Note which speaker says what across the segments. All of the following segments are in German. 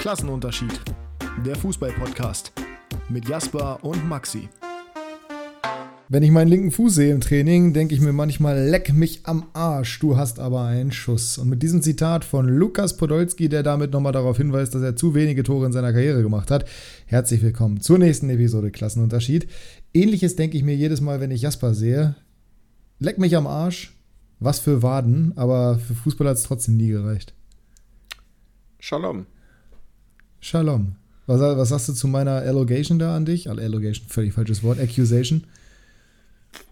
Speaker 1: Klassenunterschied. Der Fußball-Podcast mit Jasper und Maxi.
Speaker 2: Wenn ich meinen linken Fuß sehe im Training, denke ich mir manchmal, leck mich am Arsch, du hast aber einen Schuss. Und mit diesem Zitat von Lukas Podolski, der damit nochmal darauf hinweist, dass er zu wenige Tore in seiner Karriere gemacht hat, herzlich willkommen zur nächsten Episode Klassenunterschied. Ähnliches denke ich mir jedes Mal, wenn ich Jasper sehe. Leck mich am Arsch, was für Waden, aber für Fußball hat es trotzdem nie gereicht.
Speaker 3: Shalom.
Speaker 2: Shalom. Was, was sagst du zu meiner Allegation da an dich? Allegation, völlig falsches Wort. Accusation.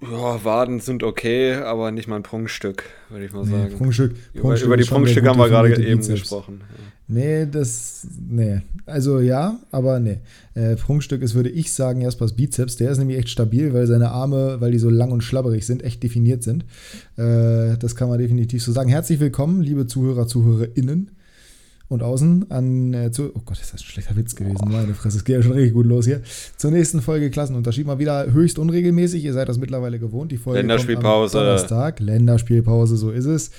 Speaker 3: Ja, Waden sind okay, aber nicht mal ein Prunkstück, würde ich mal
Speaker 2: Nee,
Speaker 3: sagen.
Speaker 2: Prunkstück,
Speaker 3: über,
Speaker 2: Prunkstück
Speaker 3: über die
Speaker 2: schon der
Speaker 3: Prunkstücke haben wir gerade eben
Speaker 2: Bizeps.
Speaker 3: gesprochen.
Speaker 2: Nee, das. Nee. Also ja, aber nee. Äh, Prunkstück ist, würde ich sagen, Jaspers Bizeps. Der ist nämlich echt stabil, weil seine Arme, weil die so lang und schlabberig sind, echt definiert sind. Äh, das kann man definitiv so sagen. Herzlich willkommen, liebe Zuhörer, ZuhörerInnen und außen an. Äh, zu, oh Gott, ist das ein schlechter Witz gewesen. Meine Fresse, es geht ja schon richtig gut los hier. Zur nächsten Folge Klassenunterschied. Mal wieder höchst unregelmäßig. Ihr seid das mittlerweile gewohnt. Die Folge
Speaker 3: Länderspielpause.
Speaker 2: Kommt am Donnerstag. Länderspielpause, so ist es.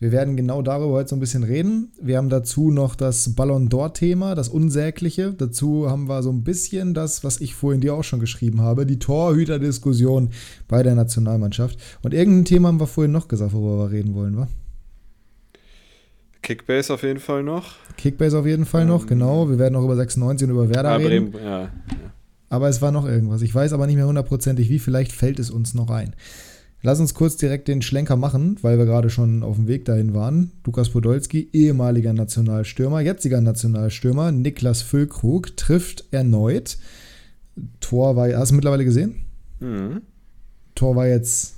Speaker 2: Wir werden genau darüber heute so ein bisschen reden. Wir haben dazu noch das Ballon d'Or-Thema, das Unsägliche. Dazu haben wir so ein bisschen das, was ich vorhin dir auch schon geschrieben habe, die Torhüter-Diskussion bei der Nationalmannschaft. Und irgendein Thema haben wir vorhin noch gesagt, worüber wir reden wollen, wa?
Speaker 3: Kickbase auf jeden Fall noch.
Speaker 2: Kickbase auf jeden Fall noch,
Speaker 3: Ähm,
Speaker 2: genau. Wir werden noch über 96 und über Werder
Speaker 3: Ah,
Speaker 2: reden.
Speaker 3: Bremen, ja.
Speaker 2: Aber es war noch irgendwas. Ich weiß aber nicht mehr hundertprozentig wie. Vielleicht fällt es uns noch ein. Lass uns kurz direkt den Schlenker machen, weil wir gerade schon auf dem Weg dahin waren. Lukas Podolski, ehemaliger Nationalstürmer, jetziger Nationalstürmer, Niklas Füllkrug trifft erneut. Tor war, hast du mittlerweile gesehen?
Speaker 3: Mhm.
Speaker 2: Tor war jetzt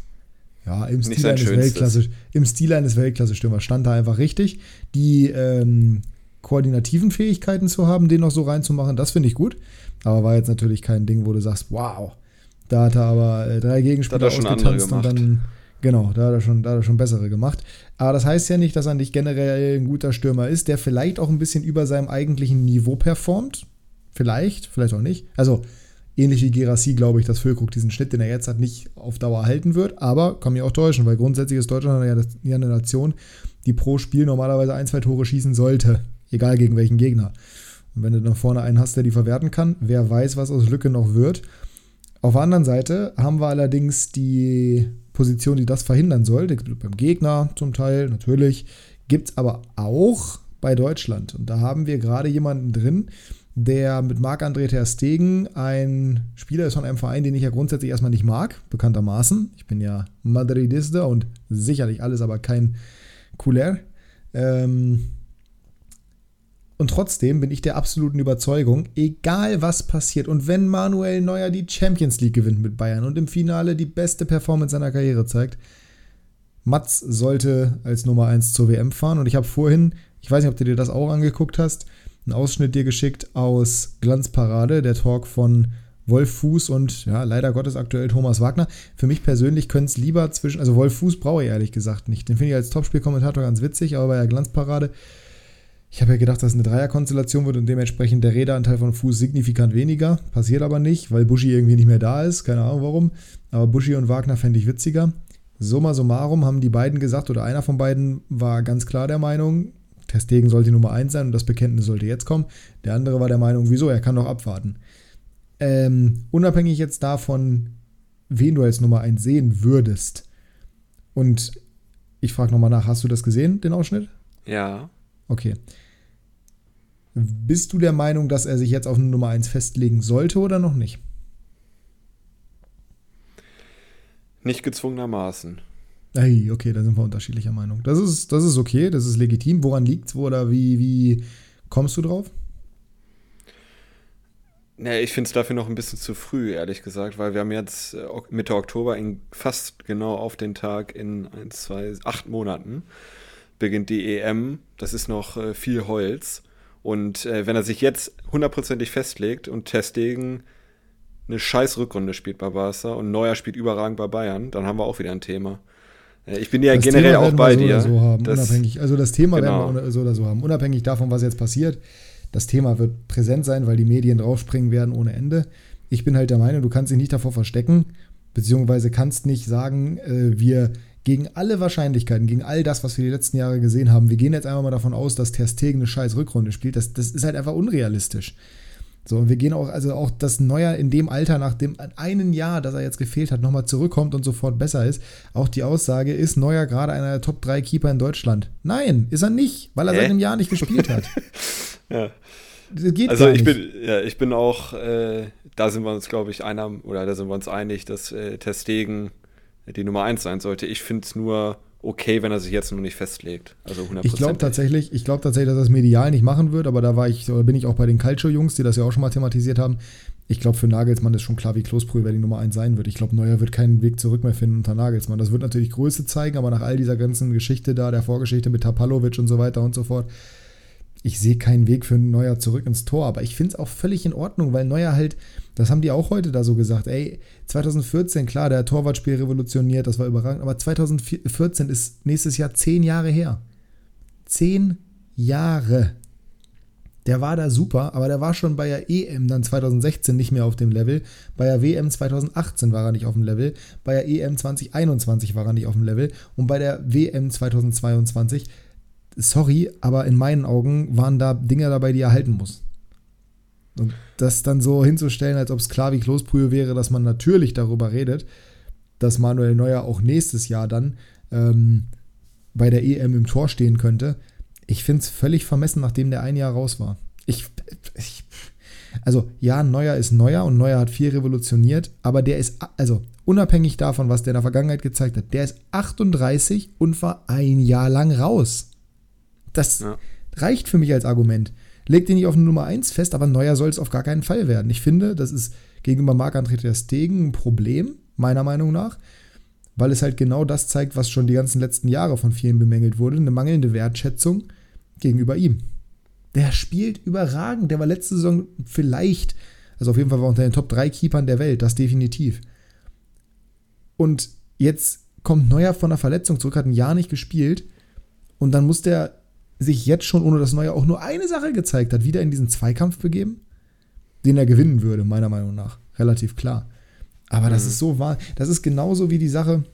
Speaker 2: ja, im Stil, eines. Weltklasse, im Stil eines Weltklasse-Stürmers stand da einfach richtig. Die ähm, koordinativen Fähigkeiten zu haben, den noch so reinzumachen, das finde ich gut. Aber war jetzt natürlich kein Ding, wo du sagst, wow, da hat er aber äh, drei Gegenspieler
Speaker 3: Da hat er schon andere
Speaker 2: ausgetanzt und
Speaker 3: gemacht.
Speaker 2: dann, genau, da hat, er schon, da hat er schon bessere gemacht. Aber das heißt ja nicht, dass er nicht generell ein guter Stürmer ist, der vielleicht auch ein bisschen über seinem eigentlichen Niveau performt. Vielleicht, vielleicht auch nicht. Also, ähnlich wie Gerassi glaube ich, dass Füllkrug diesen Schnitt, den er jetzt hat, nicht auf Dauer halten wird. Aber kann mich auch täuschen, weil grundsätzlich ist Deutschland ja, das, ja eine Nation, die pro Spiel normalerweise ein, zwei Tore schießen sollte. Egal gegen welchen Gegner. Und wenn du dann vorne einen hast, der die verwerten kann, wer weiß, was aus Lücke noch wird. Auf der anderen Seite haben wir allerdings die Position, die das verhindern soll. Beim Gegner zum Teil, natürlich. Gibt es aber auch bei Deutschland. Und da haben wir gerade jemanden drin, der mit Marc-André Ter Stegen ein Spieler ist von einem Verein, den ich ja grundsätzlich erstmal nicht mag, bekanntermaßen. Ich bin ja Madridista und sicherlich alles, aber kein Cooler. Ähm, und trotzdem bin ich der absoluten Überzeugung, egal was passiert und wenn Manuel Neuer die Champions League gewinnt mit Bayern und im Finale die beste Performance seiner Karriere zeigt, Mats sollte als Nummer 1 zur WM fahren. Und ich habe vorhin, ich weiß nicht, ob du dir das auch angeguckt hast, einen Ausschnitt dir geschickt aus Glanzparade, der Talk von Wolf Fuß und ja, leider Gottes aktuell Thomas Wagner. Für mich persönlich könnte es lieber zwischen, also Wolf Fuß brauche ich ehrlich gesagt nicht. Den finde ich als Topspielkommentator ganz witzig, aber bei der Glanzparade, ich habe ja gedacht, dass es eine Dreierkonstellation wird und dementsprechend der Redeanteil von Fuß signifikant weniger. Passiert aber nicht, weil Buschi irgendwie nicht mehr da ist. Keine Ahnung warum. Aber Buschi und Wagner fände ich witziger. Summa summarum haben die beiden gesagt, oder einer von beiden war ganz klar der Meinung, Testegen sollte Nummer 1 sein und das Bekenntnis sollte jetzt kommen. Der andere war der Meinung, wieso, er kann doch abwarten. Ähm, unabhängig jetzt davon, wen du als Nummer 1 sehen würdest. Und ich frage nochmal nach, hast du das gesehen, den Ausschnitt?
Speaker 3: Ja.
Speaker 2: Okay. Bist du der Meinung, dass er sich jetzt auf eine Nummer 1 festlegen sollte oder noch nicht?
Speaker 3: Nicht gezwungenermaßen.
Speaker 2: Ey, okay, da sind wir unterschiedlicher Meinung. Das ist, das ist okay, das ist legitim. Woran liegt's? Wo oder wie, wie kommst du drauf?
Speaker 3: Nee, ich finde es dafür noch ein bisschen zu früh, ehrlich gesagt, weil wir haben jetzt äh, Mitte Oktober in fast genau auf den Tag in 1, 2, 8 Monaten beginnt die EM. Das ist noch äh, viel Holz. Und äh, wenn er sich jetzt hundertprozentig festlegt und Testegen eine scheiß Rückrunde spielt bei Barca und Neuer spielt überragend bei Bayern, dann haben wir auch wieder ein Thema. Ich bin ja
Speaker 2: Das
Speaker 3: generell
Speaker 2: Thema
Speaker 3: auch bei
Speaker 2: so
Speaker 3: dir.
Speaker 2: So haben,
Speaker 3: dass-
Speaker 2: unabhängig, also das Thema
Speaker 3: Genau.
Speaker 2: werden wir so oder so haben. Unabhängig davon, was jetzt passiert. Das Thema wird präsent sein, weil die Medien draufspringen werden ohne Ende. Ich bin halt der Meinung, du kannst dich nicht davor verstecken, beziehungsweise kannst nicht sagen, äh, wir gegen alle Wahrscheinlichkeiten, gegen all das, was wir die letzten Jahre gesehen haben, wir gehen jetzt einfach mal davon aus, dass Ter Stegen eine scheiß Rückrunde spielt, das, das ist halt einfach unrealistisch. So, und wir gehen auch, also auch, dass Neuer in dem Alter, nach dem einen Jahr, das er jetzt gefehlt hat, nochmal zurückkommt und sofort besser ist. Auch die Aussage, ist Neuer gerade einer der Top 3 Keeper in Deutschland? Nein, ist er nicht, weil er Hä? seit einem Jahr nicht gespielt hat.
Speaker 3: ja. Das geht also ich bin, ja, ich bin auch, äh, da sind wir uns, glaube ich, einer, oder da sind wir uns einig, dass äh, Testegen die Nummer 1 sein sollte. Ich finde es nur okay, wenn er sich jetzt noch nicht festlegt. Also 100%.
Speaker 2: Ich glaube tatsächlich, ich glaube tatsächlich, dass er es medial nicht machen wird, aber da war ich, bin ich auch bei den Culture-Jungs, die das ja auch schon mal thematisiert haben. Ich glaube, für Nagelsmann ist schon klar, wie Klosbrühe wer die Nummer 1 sein wird. Ich glaube, Neuer wird keinen Weg zurück mehr finden unter Nagelsmann. Das wird natürlich Größe zeigen, aber nach all dieser ganzen Geschichte da, der Vorgeschichte mit Tapalovic und so weiter und so fort, ich sehe keinen Weg für Neuer zurück ins Tor. Aber ich finde es auch völlig in Ordnung, weil Neuer halt das haben die auch heute da so gesagt. Ey, 2014, klar, der Torwartspiel revolutioniert, das war überragend, aber 2014 ist nächstes Jahr zehn Jahre her. Zehn Jahre. Der war da super, aber der war schon bei der EM dann 2016 nicht mehr auf dem Level. Bei der WM 2018 war er nicht auf dem Level. Bei der EM 2021 war er nicht auf dem Level. Und bei der WM 2022, sorry, aber in meinen Augen waren da Dinge dabei, die er halten muss. Und das dann so hinzustellen, als ob es klar wie Klosbrühe wäre, dass man natürlich darüber redet, dass Manuel Neuer auch nächstes Jahr dann ähm, bei der EM im Tor stehen könnte. Ich finde es völlig vermessen, nachdem der ein Jahr raus war. Ich, ich, also ja, Neuer ist Neuer und Neuer hat viel revolutioniert, aber der ist, also unabhängig davon, was der in der Vergangenheit gezeigt hat, der ist 38 und war ein Jahr lang raus. Das ja. reicht für mich als Argument. Legt ihn nicht auf eine Nummer 1 fest, aber Neuer soll es auf gar keinen Fall werden. Ich finde, das ist gegenüber Marc-André Ter Stegen ein Problem, meiner Meinung nach, weil es halt genau das zeigt, was schon die ganzen letzten Jahre von vielen bemängelt wurde, eine mangelnde Wertschätzung gegenüber ihm. Der spielt überragend. Der war letzte Saison vielleicht, also auf jeden Fall war unter den Top 3 Keepern der Welt, das definitiv. Und jetzt kommt Neuer von der Verletzung zurück, hat ein Jahr nicht gespielt und dann muss der sich jetzt schon, ohne dass Neuer auch nur eine Sache gezeigt hat, wieder in diesen Zweikampf begeben, den er gewinnen würde, meiner Meinung nach. Relativ klar. Aber mhm. das ist so wahr. Das ist genauso wie die Sache,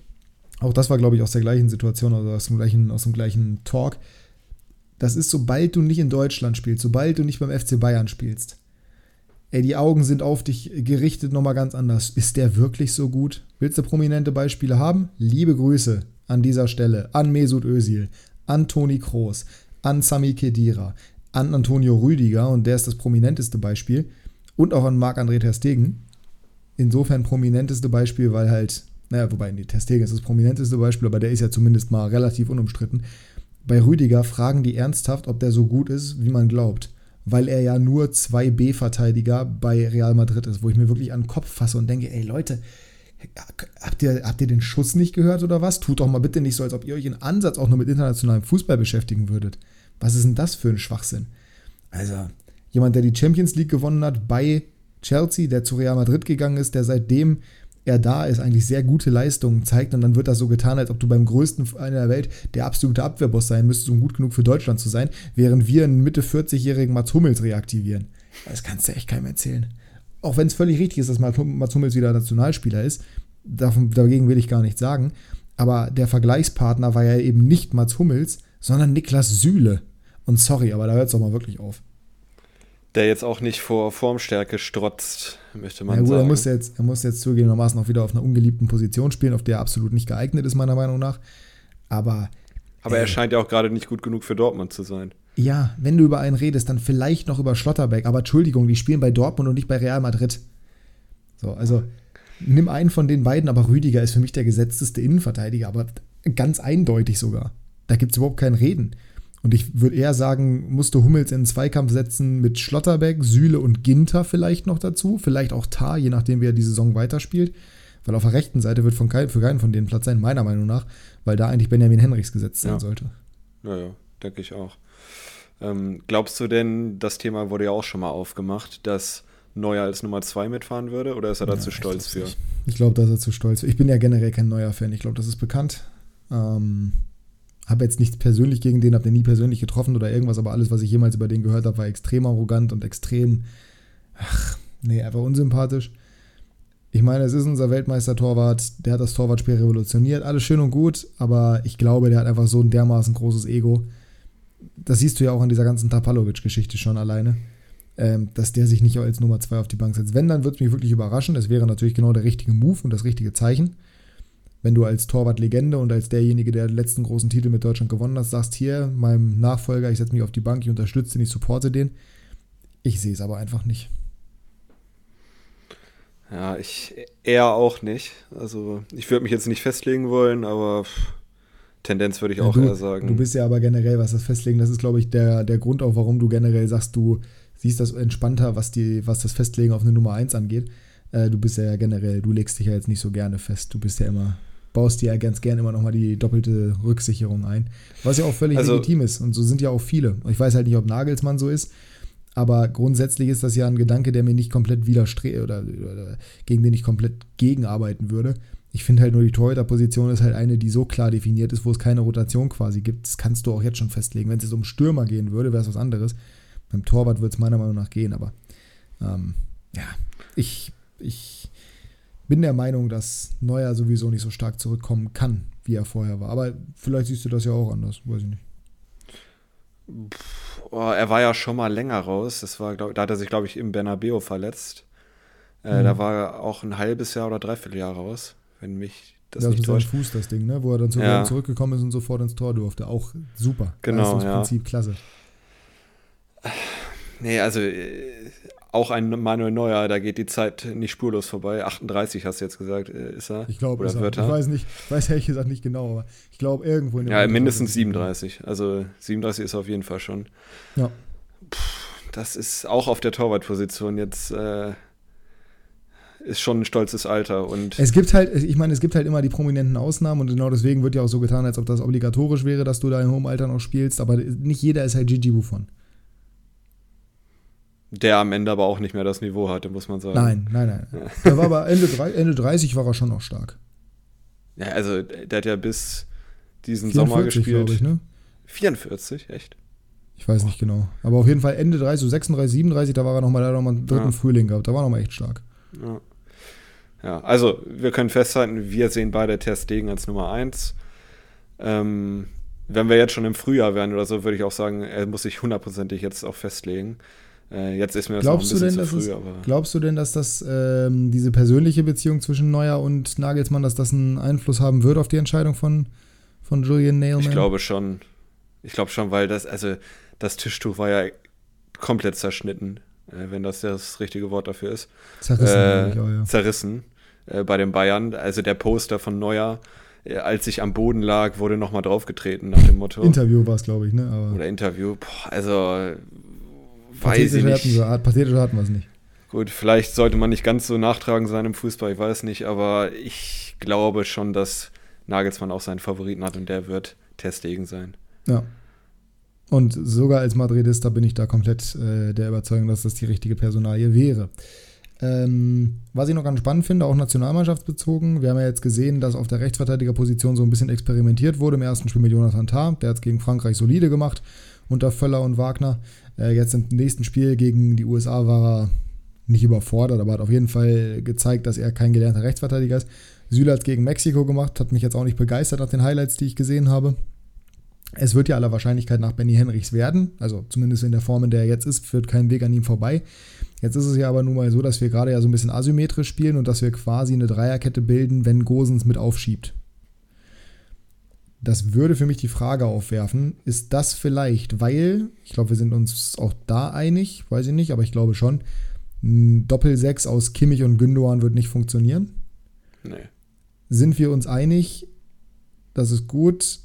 Speaker 2: auch das war, glaube ich, aus der gleichen Situation oder aus dem gleichen, aus dem gleichen Talk. Das ist, sobald du nicht in Deutschland spielst, sobald du nicht beim FC Bayern spielst, ey, die Augen sind auf dich gerichtet nochmal ganz anders. Ist der wirklich so gut? Willst du prominente Beispiele haben? Liebe Grüße an dieser Stelle an Mesut Özil, an Toni Kroos, an Sami Kedira, an Antonio Rüdiger, und der ist das prominenteste Beispiel, und auch an Marc-André Terstegen. Insofern prominenteste Beispiel, weil halt, naja, wobei, nee, Terstegen ist das prominenteste Beispiel, aber der ist ja zumindest mal relativ unumstritten. Bei Rüdiger fragen die ernsthaft, ob der so gut ist, wie man glaubt. Weil er ja nur 2B-Verteidiger bei Real Madrid ist, wo ich mir wirklich an den Kopf fasse und denke, ey Leute, habt ihr, habt ihr den Schuss nicht gehört oder was? Tut doch mal bitte nicht so, als ob ihr euch in Ansatz auch nur mit internationalem Fußball beschäftigen würdet. Was ist denn das für ein Schwachsinn? Also, jemand, der die Champions League gewonnen hat bei Chelsea, der zu Real Madrid gegangen ist, der seitdem er da ist, eigentlich sehr gute Leistungen zeigt und dann wird das so getan, als ob du beim größten Verein der Welt der absolute Abwehrboss sein müsstest, um gut genug für Deutschland zu sein, während wir einen Mitte 40-jährigen Mats Hummels reaktivieren. Das kannst du echt keinem erzählen. Auch wenn es völlig richtig ist, dass Mats Hummels wieder Nationalspieler ist, davon, dagegen will ich gar nichts sagen, aber der Vergleichspartner war ja eben nicht Mats Hummels, sondern Niklas Süle. Und sorry, aber da hört es doch mal wirklich auf.
Speaker 3: Der jetzt auch nicht vor Formstärke strotzt, möchte man
Speaker 2: ja, gut,
Speaker 3: sagen.
Speaker 2: Er muss, jetzt, er muss jetzt zugegebenermaßen auch wieder auf einer ungeliebten Position spielen, auf der er absolut nicht geeignet ist, meiner Meinung nach. Aber.
Speaker 3: Aber äh, er scheint ja auch gerade nicht gut genug für Dortmund zu sein.
Speaker 2: Ja, wenn du über einen redest, dann vielleicht noch über Schlotterbeck. Aber Entschuldigung, die spielen bei Dortmund und nicht bei Real Madrid. So, also nimm einen von den beiden, aber Rüdiger ist für mich der gesetzteste Innenverteidiger, aber ganz eindeutig sogar. Da gibt es überhaupt kein Reden. Und ich würde eher sagen, musste Hummels in einen Zweikampf setzen mit Schlotterbeck, Süle und Ginter vielleicht noch dazu. Vielleicht auch Tar, je nachdem, wer die Saison weiterspielt. Weil auf der rechten Seite wird von kein, für keinen von denen Platz sein, meiner Meinung nach, weil da eigentlich Benjamin Henrichs gesetzt sein
Speaker 3: ja.
Speaker 2: sollte.
Speaker 3: Ja, ja, denke ich auch. Ähm, glaubst du denn, das Thema wurde ja auch schon mal aufgemacht, dass Neuer als Nummer 2 mitfahren würde oder ist er da zu stolz für?
Speaker 2: Nicht. Ich glaube, da ist er zu stolz für. Ich bin ja generell kein Neuer-Fan. Ich glaube, das ist bekannt. Ähm, habe jetzt nichts persönlich gegen den, habe den nie persönlich getroffen oder irgendwas, aber alles, was ich jemals über den gehört habe, war extrem arrogant und extrem, ach, nee, einfach unsympathisch. Ich meine, es ist unser Weltmeister-Torwart, der hat das Torwartspiel revolutioniert, alles schön und gut, aber ich glaube, der hat einfach so ein dermaßen großes Ego. Das siehst du ja auch an dieser ganzen Tapalovic-Geschichte schon alleine, ähm, dass der sich nicht als Nummer 2 auf die Bank setzt. Wenn, dann würde es mich wirklich überraschen. Das wäre natürlich genau der richtige Move und das richtige Zeichen. Wenn du als Torwart-Legende und als derjenige, der den letzten großen Titel mit Deutschland gewonnen hat, sagst, hier, meinem Nachfolger, ich setze mich auf die Bank, ich unterstütze den, ich supporte den. Ich sehe es aber einfach nicht.
Speaker 3: Ja, ich eher auch nicht. Also ich würde mich jetzt nicht festlegen wollen, aber Tendenz würde ich auch
Speaker 2: du,
Speaker 3: eher sagen.
Speaker 2: Du bist ja aber generell, was das Festlegen, das ist, glaube ich, der, der Grund auch, warum du generell sagst, du siehst das entspannter, was, die, was das Festlegen auf eine Nummer 1 angeht. Äh, du bist ja generell, du legst dich ja jetzt nicht so gerne fest. Du bist ja immer, baust dir ja ganz gerne immer nochmal die doppelte Rücksicherung ein. Was ja auch völlig also, legitim ist. Und so sind ja auch viele. Ich weiß halt nicht, ob Nagelsmann so ist. Aber grundsätzlich ist das ja ein Gedanke, der mir nicht komplett widerstrebt oder, oder, gegen den ich komplett gegenarbeiten würde. Ich finde halt nur, die Torhüter-Position ist halt eine, die so klar definiert ist, wo es keine Rotation quasi gibt. Das kannst du auch jetzt schon festlegen. Wenn es jetzt um Stürmer gehen würde, wäre es was anderes. Beim Torwart würde es meiner Meinung nach gehen, aber ähm, ja, ich, ich bin der Meinung, dass Neuer sowieso nicht so stark zurückkommen kann, wie er vorher war. Aber vielleicht siehst du das ja auch anders, weiß ich nicht.
Speaker 3: Oh, er war ja schon mal länger raus. Das war, glaub, da hat er sich, glaube ich, im Bernabeo verletzt. Äh, mhm. Da war er auch ein halbes Jahr oder dreiviertel Jahr raus, wenn mich
Speaker 2: das ja, nicht seinem Fuß das Ding, ne? wo er dann ja. zurückgekommen ist und sofort ins Tor durfte. Auch super.
Speaker 3: Genau, ja.
Speaker 2: Prinzip klasse.
Speaker 3: Nee, also äh, auch ein Manuel Neuer, da geht die Zeit nicht spurlos vorbei. 38 hast du jetzt gesagt, äh, ist er?
Speaker 2: Ich glaube, er. Ich weiß nicht, weiß ehrlich gesagt nicht genau, aber ich glaube irgendwo in
Speaker 3: dem Ja, mindestens 37. Also 37 ist er auf jeden Fall schon.
Speaker 2: Ja.
Speaker 3: Puh, das ist auch auf der Torwartposition jetzt äh, ist schon ein stolzes Alter. Und
Speaker 2: es gibt halt, ich meine, es gibt halt immer die prominenten Ausnahmen und genau deswegen wird ja auch so getan, als ob das obligatorisch wäre, dass du da im hohen Alter noch spielst, aber nicht jeder ist halt Gigi Buffon
Speaker 3: der am Ende aber auch nicht mehr das Niveau hatte, muss man sagen.
Speaker 2: Nein, nein, nein. Ja. Der war aber Ende, Ende 30 war er schon noch stark.
Speaker 3: Ja, also der hat ja bis diesen 44, Sommer gespielt.
Speaker 2: Ich, ne?
Speaker 3: 44, echt?
Speaker 2: Ich weiß nicht genau. Aber auf jeden Fall Ende 30, so 36, 37, da war er nochmal, da noch mal einen dritten ja. Frühling gehabt. Da war er nochmal echt stark.
Speaker 3: Ja. ja, also wir können festhalten, wir sehen beide Testegen als Nummer 1. Ähm, wenn wir jetzt schon im Frühjahr wären oder so, würde ich auch sagen, er muss sich hundertprozentig jetzt auch festlegen. Äh, jetzt ist mir das glaubst noch ein bisschen zu früh.
Speaker 2: Es, glaubst du denn, dass das ähm, diese persönliche Beziehung zwischen Neuer und Nagelsmann, dass das einen Einfluss haben wird auf die Entscheidung von, von Julian Nailman?
Speaker 3: Ich glaube schon. Ich glaube schon, weil das, also das Tischtuch war ja komplett zerschnitten, äh, wenn das das richtige Wort dafür ist.
Speaker 2: Zerrissen. Äh, auch, ja.
Speaker 3: Zerrissen äh, bei den Bayern. Also der Poster von Neuer äh, als ich am Boden lag, wurde nochmal draufgetreten nach dem Motto.
Speaker 2: Interview war es, glaube ich, ne?
Speaker 3: Aber Oder Interview. Boah, also
Speaker 2: Weiß ich nicht. Hatten pathetische hatten wir es nicht.
Speaker 3: Gut, vielleicht sollte man nicht ganz so nachtragen sein im Fußball, ich weiß nicht, aber ich glaube schon, dass Nagelsmann auch seinen Favoriten hat und der wird Testegen sein.
Speaker 2: Ja. Und sogar als Madridista bin ich da komplett äh, der Überzeugung, dass das die richtige Personalie wäre. Ähm, was ich noch ganz spannend finde, auch nationalmannschaftsbezogen. Wir haben ja jetzt gesehen, dass auf der Rechtsverteidigerposition so ein bisschen experimentiert wurde im ersten Spiel mit Jonathan Tah. Der hat es gegen Frankreich solide gemacht unter Völler und Wagner. Äh, jetzt im nächsten Spiel gegen die USA war er nicht überfordert, aber hat auf jeden Fall gezeigt, dass er kein gelernter Rechtsverteidiger ist. Süle hat gegen Mexiko gemacht, hat mich jetzt auch nicht begeistert nach den Highlights, die ich gesehen habe. Es wird ja aller Wahrscheinlichkeit nach Benny Henrichs werden, also zumindest in der Form, in der er jetzt ist, führt kein Weg an ihm vorbei. Jetzt ist es ja aber nun mal so, dass wir gerade ja so ein bisschen asymmetrisch spielen und dass wir quasi eine Dreierkette bilden, wenn Gosens mit aufschiebt. Das würde für mich die Frage aufwerfen, ist das vielleicht, weil, ich glaube, wir sind uns auch da einig, weiß ich nicht, aber ich glaube schon, ein Doppel-6 aus Kimmich und Gündogan wird nicht funktionieren.
Speaker 3: Nee.
Speaker 2: Sind wir uns einig, das ist gut,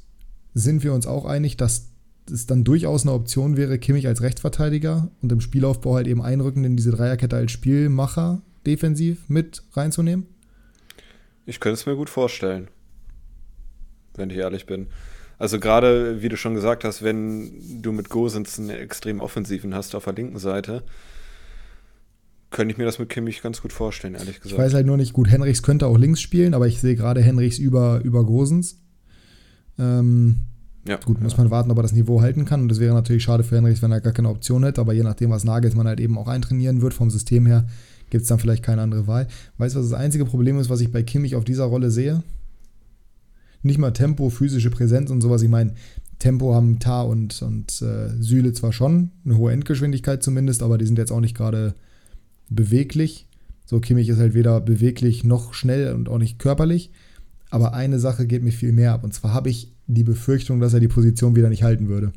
Speaker 2: sind wir uns auch einig, dass es dann durchaus eine Option wäre, Kimmich als Rechtsverteidiger und im Spielaufbau halt eben einrücken in diese Dreierkette als Spielmacher defensiv mit reinzunehmen?
Speaker 3: Ich könnte es mir gut vorstellen wenn ich ehrlich bin. Also gerade, wie du schon gesagt hast, wenn du mit Gosens einen extrem offensiven hast auf der linken Seite, könnte ich mir das mit Kimmich ganz gut vorstellen, ehrlich gesagt.
Speaker 2: Ich weiß halt nur nicht, gut, Henrichs könnte auch links spielen, aber ich sehe gerade Henrichs über, über Gosens. Ähm, ja, gut, muss man warten, ob er das Niveau halten kann. Und das wäre natürlich schade für Henrichs, wenn er gar keine Option hätte, aber je nachdem, was Nagelsmann halt eben auch eintrainieren wird vom System her, gibt es dann vielleicht keine andere Wahl. Weißt du, was das einzige Problem ist, was ich bei Kimmich auf dieser Rolle sehe? Nicht mal Tempo, physische Präsenz und sowas. Ich meine, Tempo haben Tar und, und äh, Süle zwar schon, eine hohe Endgeschwindigkeit zumindest, aber die sind jetzt auch nicht gerade beweglich. So, Kimmich ist halt weder beweglich noch schnell und auch nicht körperlich. Aber eine Sache geht mir viel mehr ab. Und zwar habe ich die Befürchtung, dass er die Position wieder nicht halten würde.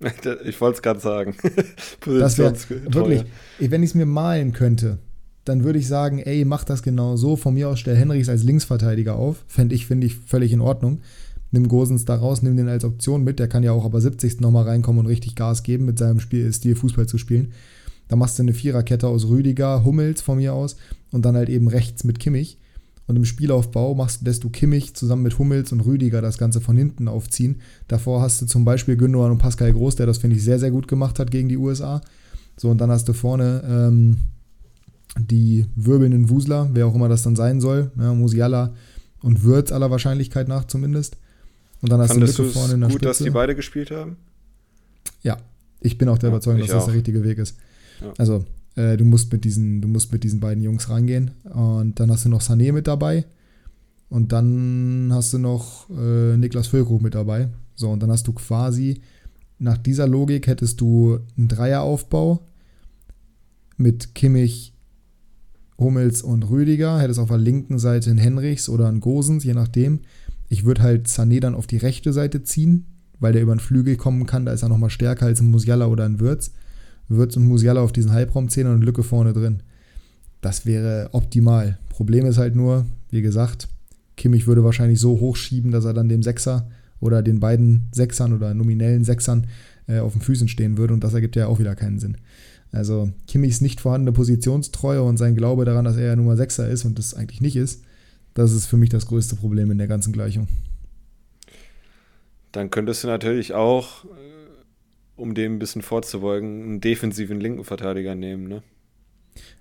Speaker 3: Ich wollte es gerade sagen.
Speaker 2: das wär, wirklich, wenn ich es mir malen könnte, dann würde ich sagen, ey, mach das genau so. Von mir aus stell Henrichs als Linksverteidiger auf. Fände ich, finde ich, völlig in Ordnung. Nimm Gosens da raus, nimm den als Option mit. Der kann ja auch aber 70. nochmal reinkommen und richtig Gas geben, mit seinem Spiel, Stil Fußball zu spielen. Da machst du eine Viererkette aus Rüdiger, Hummels von mir aus und dann halt eben rechts mit Kimmich. Und im Spielaufbau machst, du Kimmich zusammen mit Hummels und Rüdiger das Ganze von hinten aufziehen. Davor hast du zum Beispiel Gündogan und Pascal Groß, der das, finde ich, sehr, sehr gut gemacht hat gegen die USA. So, und dann hast du vorne ähm, die wirbelnden Wusler, wer auch immer das dann sein soll. Ja, Musiala und Würz aller Wahrscheinlichkeit nach zumindest.
Speaker 3: Und dann hast Fandest du Lücke vorne in der gut, Spitze. dass die beide gespielt haben?
Speaker 2: Ja, ich bin auch der ja, Überzeugung, dass auch. das der richtige Weg ist. Ja. Also, äh, du, musst mit diesen, du musst mit diesen beiden Jungs reingehen. Und dann hast du noch Sané mit dabei. Und dann hast du noch äh, Niklas Füllkrug mit dabei. So, und dann hast du quasi, nach dieser Logik hättest du einen Dreieraufbau mit Kimmich, Hummels und Rüdiger. Hättest auf der linken Seite einen Henrichs oder einen Gosens, je nachdem. Ich würde halt Sané dann auf die rechte Seite ziehen, weil der über den Flügel kommen kann. Da ist er nochmal stärker als ein Musiala oder ein Würz. Würz und Musiala auf diesen Halbraumzähnen und Lücke vorne drin. Das wäre optimal. Problem ist halt nur, wie gesagt, Kimmich würde wahrscheinlich so hochschieben, dass er dann dem Sechser oder den beiden Sechsern oder nominellen Sechsern äh, auf den Füßen stehen würde und das ergibt ja auch wieder keinen Sinn. Also Kimmichs nicht vorhandene Positionstreue und sein Glaube daran, dass er ja Nummer Sechser ist und das eigentlich nicht ist, das ist für mich das größte Problem in der ganzen Gleichung.
Speaker 3: Dann könntest du natürlich auch, äh, um dem ein bisschen vorzubeugen, einen defensiven linken Verteidiger nehmen, ne?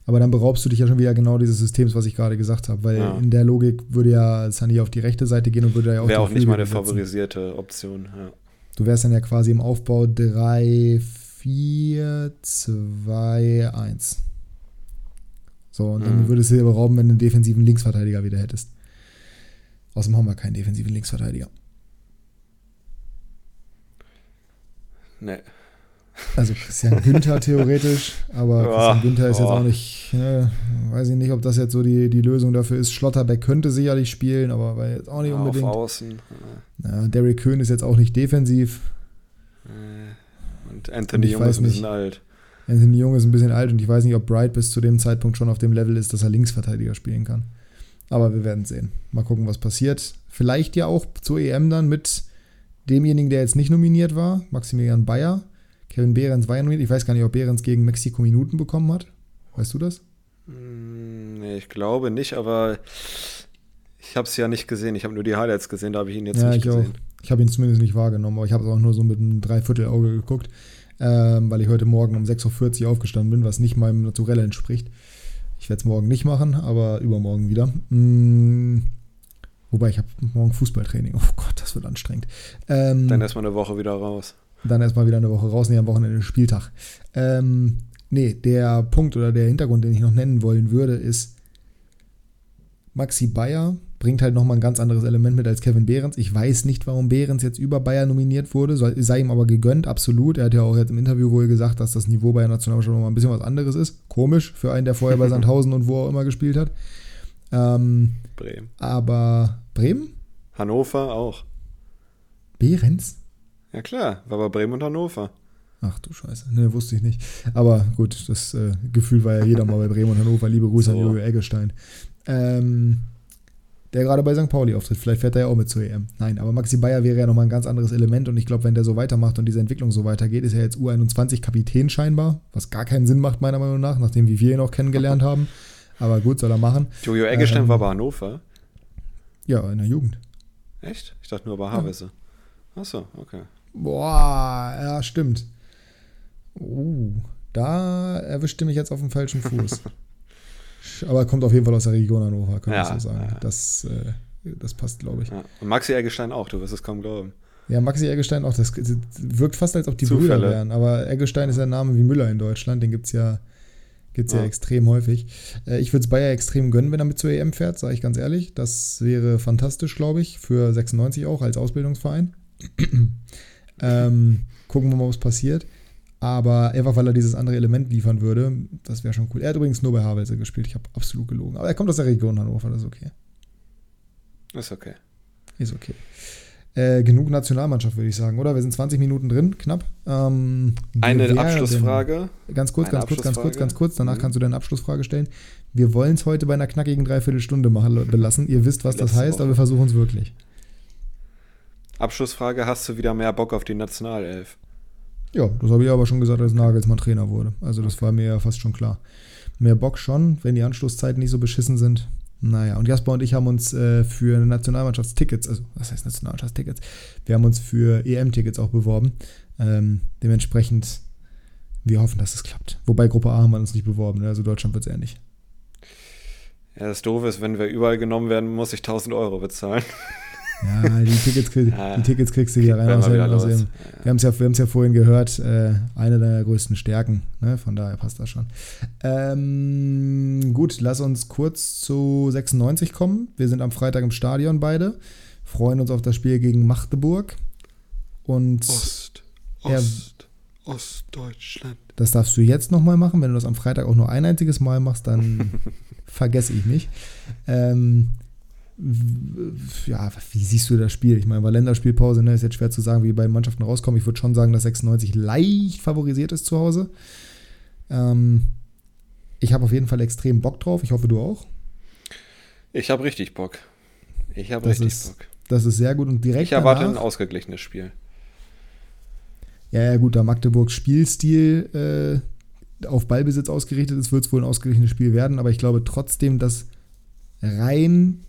Speaker 2: Aber dann beraubst du dich ja schon wieder genau dieses Systems, was ich gerade gesagt habe, weil ja. in der Logik würde ja Sunny auf die rechte Seite gehen und würde ja
Speaker 3: auch. Wäre auch nicht meine favorisierte Option, ja.
Speaker 2: Du wärst dann ja quasi im Aufbau 3, 4, 2, 1. So, und dann mhm. würdest du dir berauben, wenn du einen defensiven Linksverteidiger wieder hättest. Außerdem haben wir keinen defensiven Linksverteidiger.
Speaker 3: Nee.
Speaker 2: Also Christian Günther theoretisch, aber oh, Christian Günther ist oh. jetzt auch nicht, ne, weiß ich nicht, ob das jetzt so die, die Lösung dafür ist. Schlotterbeck könnte sicherlich spielen, aber war jetzt auch nicht ja, unbedingt. Auf
Speaker 3: Außen.
Speaker 2: Ja, Derrick Köhn ist jetzt auch nicht defensiv.
Speaker 3: Und Anthony Jung ist ein bisschen alt.
Speaker 2: Anthony Jung ist ein bisschen alt und ich weiß nicht, ob Bright bis zu dem Zeitpunkt schon auf dem Level ist, dass er Linksverteidiger spielen kann. Aber wir werden sehen. Mal gucken, was passiert. Vielleicht ja auch zur EM dann mit demjenigen, der jetzt nicht nominiert war, Maximilian Bayer. Kevin Behrens war ja nominiert. Ich weiß gar nicht, ob Behrens gegen Mexiko Minuten bekommen hat. Weißt du das?
Speaker 3: Hm, nee, ich glaube nicht, aber ich habe es ja nicht gesehen. Ich habe nur die Highlights gesehen, da habe ich ihn jetzt ja, nicht ich gesehen.
Speaker 2: Auch. Ich habe ihn zumindest nicht wahrgenommen, aber ich habe es auch nur so mit einem Dreiviertelauge geguckt ähm, weil ich heute Morgen um 6.40 Uhr aufgestanden bin, was nicht meinem Naturell entspricht. Ich werde es morgen nicht machen, aber übermorgen wieder. Hm, wobei ich habe morgen Fußballtraining. Oh Gott, das wird anstrengend.
Speaker 3: Ähm, dann erstmal eine Woche wieder raus.
Speaker 2: Dann erstmal wieder eine Woche raus, nee, am Wochenende Spieltag. Ähm, nee, der Punkt oder der Hintergrund, den ich noch nennen wollen würde, ist, Maxi Bayer bringt halt nochmal ein ganz anderes Element mit als Kevin Behrens. Ich weiß nicht, warum Behrens jetzt über Bayer nominiert wurde, sei ihm aber gegönnt, absolut. Er hat ja auch jetzt im Interview wohl gesagt, dass das Niveau bei der Nationalmannschaft nochmal ein bisschen was anderes ist. Komisch für einen, der vorher bei Sandhausen und wo auch immer gespielt hat. Ähm, Bremen. Aber Bremen?
Speaker 3: Hannover auch.
Speaker 2: Behrens?
Speaker 3: Ja klar, war bei Bremen und Hannover.
Speaker 2: Ach du Scheiße, ne, wusste ich nicht. Aber gut, das äh, Gefühl war ja jeder mal bei Bremen und Hannover. Liebe Grüße so. an Jojo Eggestein. Ähm, der gerade bei St. Pauli auftritt. Vielleicht fährt er ja auch mit zur EM. Nein, aber Maxi Bayer wäre ja nochmal ein ganz anderes Element und ich glaube, wenn der so weitermacht und diese Entwicklung so weitergeht, ist er jetzt U21 Kapitän scheinbar, was gar keinen Sinn macht, meiner Meinung nach, nachdem wie wir ihn auch kennengelernt haben. Aber gut, soll er machen.
Speaker 3: Jojo Eggestein ähm, war bei Hannover.
Speaker 2: Ja, in der Jugend.
Speaker 3: Echt? Ich dachte nur bei Havese. Ja. Achso, okay.
Speaker 2: Boah, ja, stimmt. Uh, da erwischte mich jetzt auf dem falschen Fuß. Aber kommt auf jeden Fall aus der Region Hannover, kann ja, ich so sagen. Ja. Das, äh, das passt, glaube ich.
Speaker 3: Ja. Und Maxi Eggestein auch, du wirst es kaum glauben.
Speaker 2: Ja, Maxi Eggestein auch. Das, das wirkt fast, als ob die Zufälle. Brüder wären. Aber Eggestein ist ein Name wie Müller in Deutschland. Den gibt es ja Gibt es ja. ja. extrem häufig. Äh, ich würde es Bayer extrem gönnen, wenn er mit zur EM fährt, sage ich ganz ehrlich. Das wäre fantastisch, glaube ich, für 96 auch als Ausbildungsverein. ähm, gucken wir mal, was passiert. Aber einfach, weil er dieses andere Element liefern würde, das wäre schon cool. Er hat übrigens nur bei Havelse gespielt. Ich habe absolut gelogen. Aber er kommt aus der Region Hannover, das ist okay.
Speaker 3: Ist okay.
Speaker 2: Ist okay. Äh, genug Nationalmannschaft, würde ich sagen, oder? Wir sind 20 Minuten drin, knapp. Ähm,
Speaker 3: Eine Abschlussfrage.
Speaker 2: Denn, ganz kurz, ganz kurz, ganz kurz, ganz kurz. Danach mhm. kannst du deine Abschlussfrage stellen. Wir wollen es heute bei einer knackigen Dreiviertelstunde machen, belassen. Ihr wisst, was das heißt, Woche. aber wir versuchen es wirklich.
Speaker 3: Abschlussfrage: Hast du wieder mehr Bock auf die Nationalelf?
Speaker 2: Ja, das habe ich aber schon gesagt, als Nagelsmann Trainer wurde. Also, das war mir ja fast schon klar. Mehr Bock schon, wenn die Anschlusszeiten nicht so beschissen sind. Naja, und Jasper und ich haben uns äh, für Nationalmannschaftstickets, also was heißt Nationalmannschaftstickets? Wir haben uns für EM-Tickets auch beworben. Ähm, dementsprechend, wir hoffen, dass es klappt. Wobei Gruppe A haben wir uns nicht beworben, ne? also Deutschland wird es eher nicht.
Speaker 3: Ja, das Doofe ist, wenn wir überall genommen werden, muss ich 1000 Euro bezahlen.
Speaker 2: Ja, die Tickets, krieg, ja, die Tickets kriegst du hier rein. Aus, aus dem, Wir haben es ja, ja vorhin gehört, äh, eine deiner größten Stärken. Ne? Von daher passt das schon. Ähm, gut, lass uns kurz zu 96 kommen. Wir sind am Freitag im Stadion beide. Freuen uns auf das Spiel gegen Magdeburg. Und
Speaker 3: Ost, Ost, ja, Ostdeutschland.
Speaker 2: Das darfst du jetzt nochmal machen. Wenn du das am Freitag auch nur ein einziges Mal machst, dann vergesse ich mich. Ähm, ja, wie siehst du das Spiel? Ich meine, war Länderspielpause, ne, ist jetzt schwer zu sagen, wie die beiden Mannschaften rauskommen. Ich würde schon sagen, dass 96 leicht favorisiert ist zu Hause. Ähm, ich habe auf jeden Fall extrem Bock drauf. Ich hoffe, du auch.
Speaker 3: Ich habe richtig Bock. Ich habe richtig
Speaker 2: ist, Bock. Das ist sehr gut und direkt.
Speaker 3: Ich erwarte danach, ein ausgeglichenes Spiel.
Speaker 2: Ja, ja, gut, da Magdeburgs Spielstil äh, auf Ballbesitz ausgerichtet ist, wird es wohl ein ausgeglichenes Spiel werden, aber ich glaube trotzdem, dass rein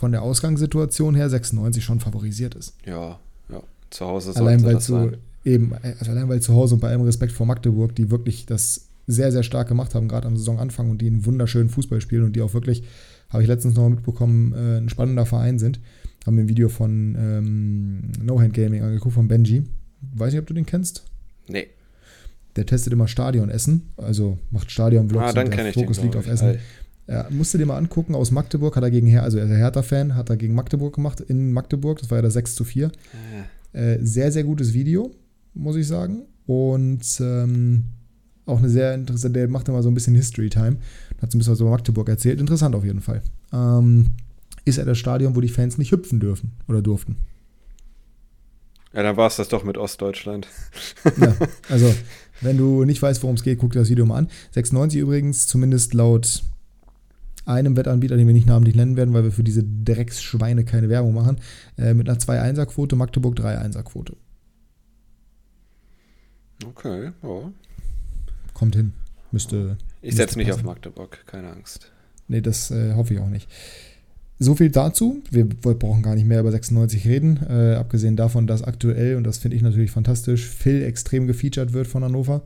Speaker 2: von der Ausgangssituation her 96 schon favorisiert ist.
Speaker 3: Ja, ja. Zu Hause
Speaker 2: allein weil zu eben also allein weil zu Hause und bei allem Respekt vor Magdeburg, die wirklich das sehr sehr stark gemacht haben, gerade am Saisonanfang und die einen wunderschönen Fußball spielen und die auch wirklich habe ich letztens noch mitbekommen, äh, ein spannender Verein sind. Haben mir ein Video von ähm, No Hand Gaming angeguckt von Benji. Weiß nicht, ob du den kennst.
Speaker 3: Nee.
Speaker 2: Der testet immer Stadionessen, also macht Stadion-Vlogs
Speaker 3: ah, dann und der Fokus liegt auf Essen.
Speaker 2: Ja, musst du dir mal angucken, aus Magdeburg hat er gegen Her, also er ist Hertha-Fan, hat er gegen Magdeburg gemacht, in Magdeburg, das war ja der 6 zu 4. Ja. Äh, sehr, sehr gutes Video, muss ich sagen. Und ähm, auch eine sehr interessante, der macht immer so ein bisschen History-Time, hat so ein bisschen was über Magdeburg erzählt. Interessant auf jeden Fall. Ähm, ist er das Stadion, wo die Fans nicht hüpfen dürfen oder durften.
Speaker 3: Ja, dann war es das doch mit Ostdeutschland.
Speaker 2: ja, also, wenn du nicht weißt, worum es geht, guck dir das Video mal an. 96 übrigens, zumindest laut einem Wettanbieter, den wir nicht namentlich nennen werden, weil wir für diese Drecksschweine keine Werbung machen, äh, mit einer 2-1er-Quote, Magdeburg 3-1er-Quote.
Speaker 3: Okay, ja.
Speaker 2: Kommt hin. Müsste.
Speaker 3: Ich setze mich auf Magdeburg, keine Angst.
Speaker 2: Nee, das äh, hoffe ich auch nicht. So viel dazu. Wir, brauchen gar nicht mehr über 96 reden. Äh, abgesehen davon, dass aktuell, und das finde ich natürlich fantastisch, Phil extrem gefeatured wird von Hannover.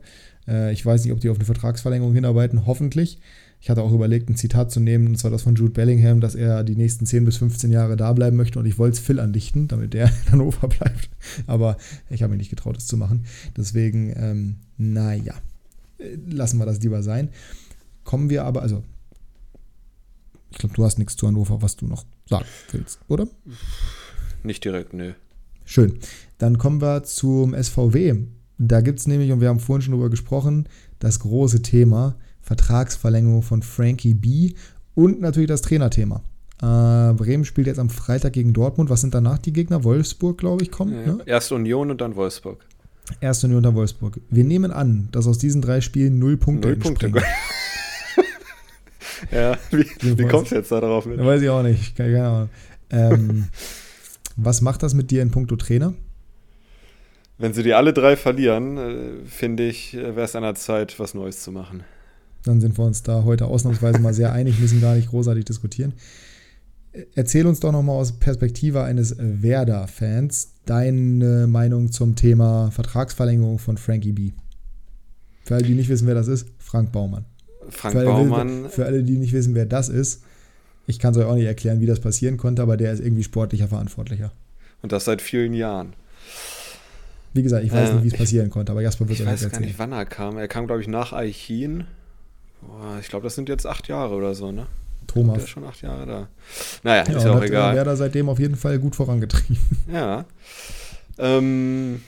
Speaker 2: Äh, ich weiß nicht, ob die auf eine Vertragsverlängerung hinarbeiten. Hoffentlich. Ich hatte auch überlegt, ein Zitat zu nehmen, und zwar das von Jude Bellingham, dass er die nächsten 10 bis 15 Jahre da bleiben möchte und ich wollte es Phil andichten, damit der in Hannover bleibt. Aber ich habe mir nicht getraut, das zu machen. Deswegen, ähm, naja, lassen wir das lieber sein. Kommen wir aber, also, ich glaube, du hast nichts zu Hannover, was du noch sagen willst, oder?
Speaker 3: Nicht direkt, nö.
Speaker 2: Schön. Dann kommen wir zum SVW. Da gibt es nämlich, und wir haben vorhin schon drüber gesprochen, das große Thema Vertragsverlängerung von Frankie B. Und natürlich das Trainerthema. Äh, Bremen spielt jetzt am Freitag gegen Dortmund. Was sind danach die Gegner? Wolfsburg, glaube ich, kommt. Ja,
Speaker 3: ne? Erst Union und dann Wolfsburg.
Speaker 2: Erst Union und dann Wolfsburg. Wir nehmen an, dass aus diesen drei Spielen null Punkte
Speaker 3: Null Punkte. ja, wie, wie kommst du jetzt da drauf? Mit?
Speaker 2: Weiß ich auch nicht. Keine, Ahnung. Ähm, was macht das mit dir in puncto Trainer?
Speaker 3: Wenn sie die alle drei verlieren, äh, finde ich, äh, wäre es an der Zeit, was Neues zu machen.
Speaker 2: Dann sind wir uns da heute ausnahmsweise mal sehr einig, müssen gar nicht großartig diskutieren. Erzähl uns doch nochmal aus Perspektive eines Werder-Fans deine Meinung zum Thema Vertragsverlängerung von Frankie B. Für alle, die nicht wissen, wer das ist, Frank Baumann.
Speaker 3: Frank für Baumann.
Speaker 2: Alle, für alle, die nicht wissen, wer das ist, ich kann es euch auch nicht erklären, wie das passieren konnte, aber der ist irgendwie sportlicher Verantwortlicher.
Speaker 3: Und das seit vielen Jahren.
Speaker 2: Wie gesagt, ich weiß äh, nicht, wie es passieren konnte, aber Jasper wird
Speaker 3: es. Ich weiß gar nicht, wann er kam. Er kam, glaube ich, nach Aichin Boah, ich glaube, das sind jetzt acht Jahre oder so, ne?
Speaker 2: Thomas.
Speaker 3: Der ist schon acht Jahre da. Naja,
Speaker 2: Ja,
Speaker 3: ist ja auch
Speaker 2: hat äh,
Speaker 3: egal.
Speaker 2: Werder seitdem auf jeden Fall gut vorangetrieben.
Speaker 3: Ja. Ähm,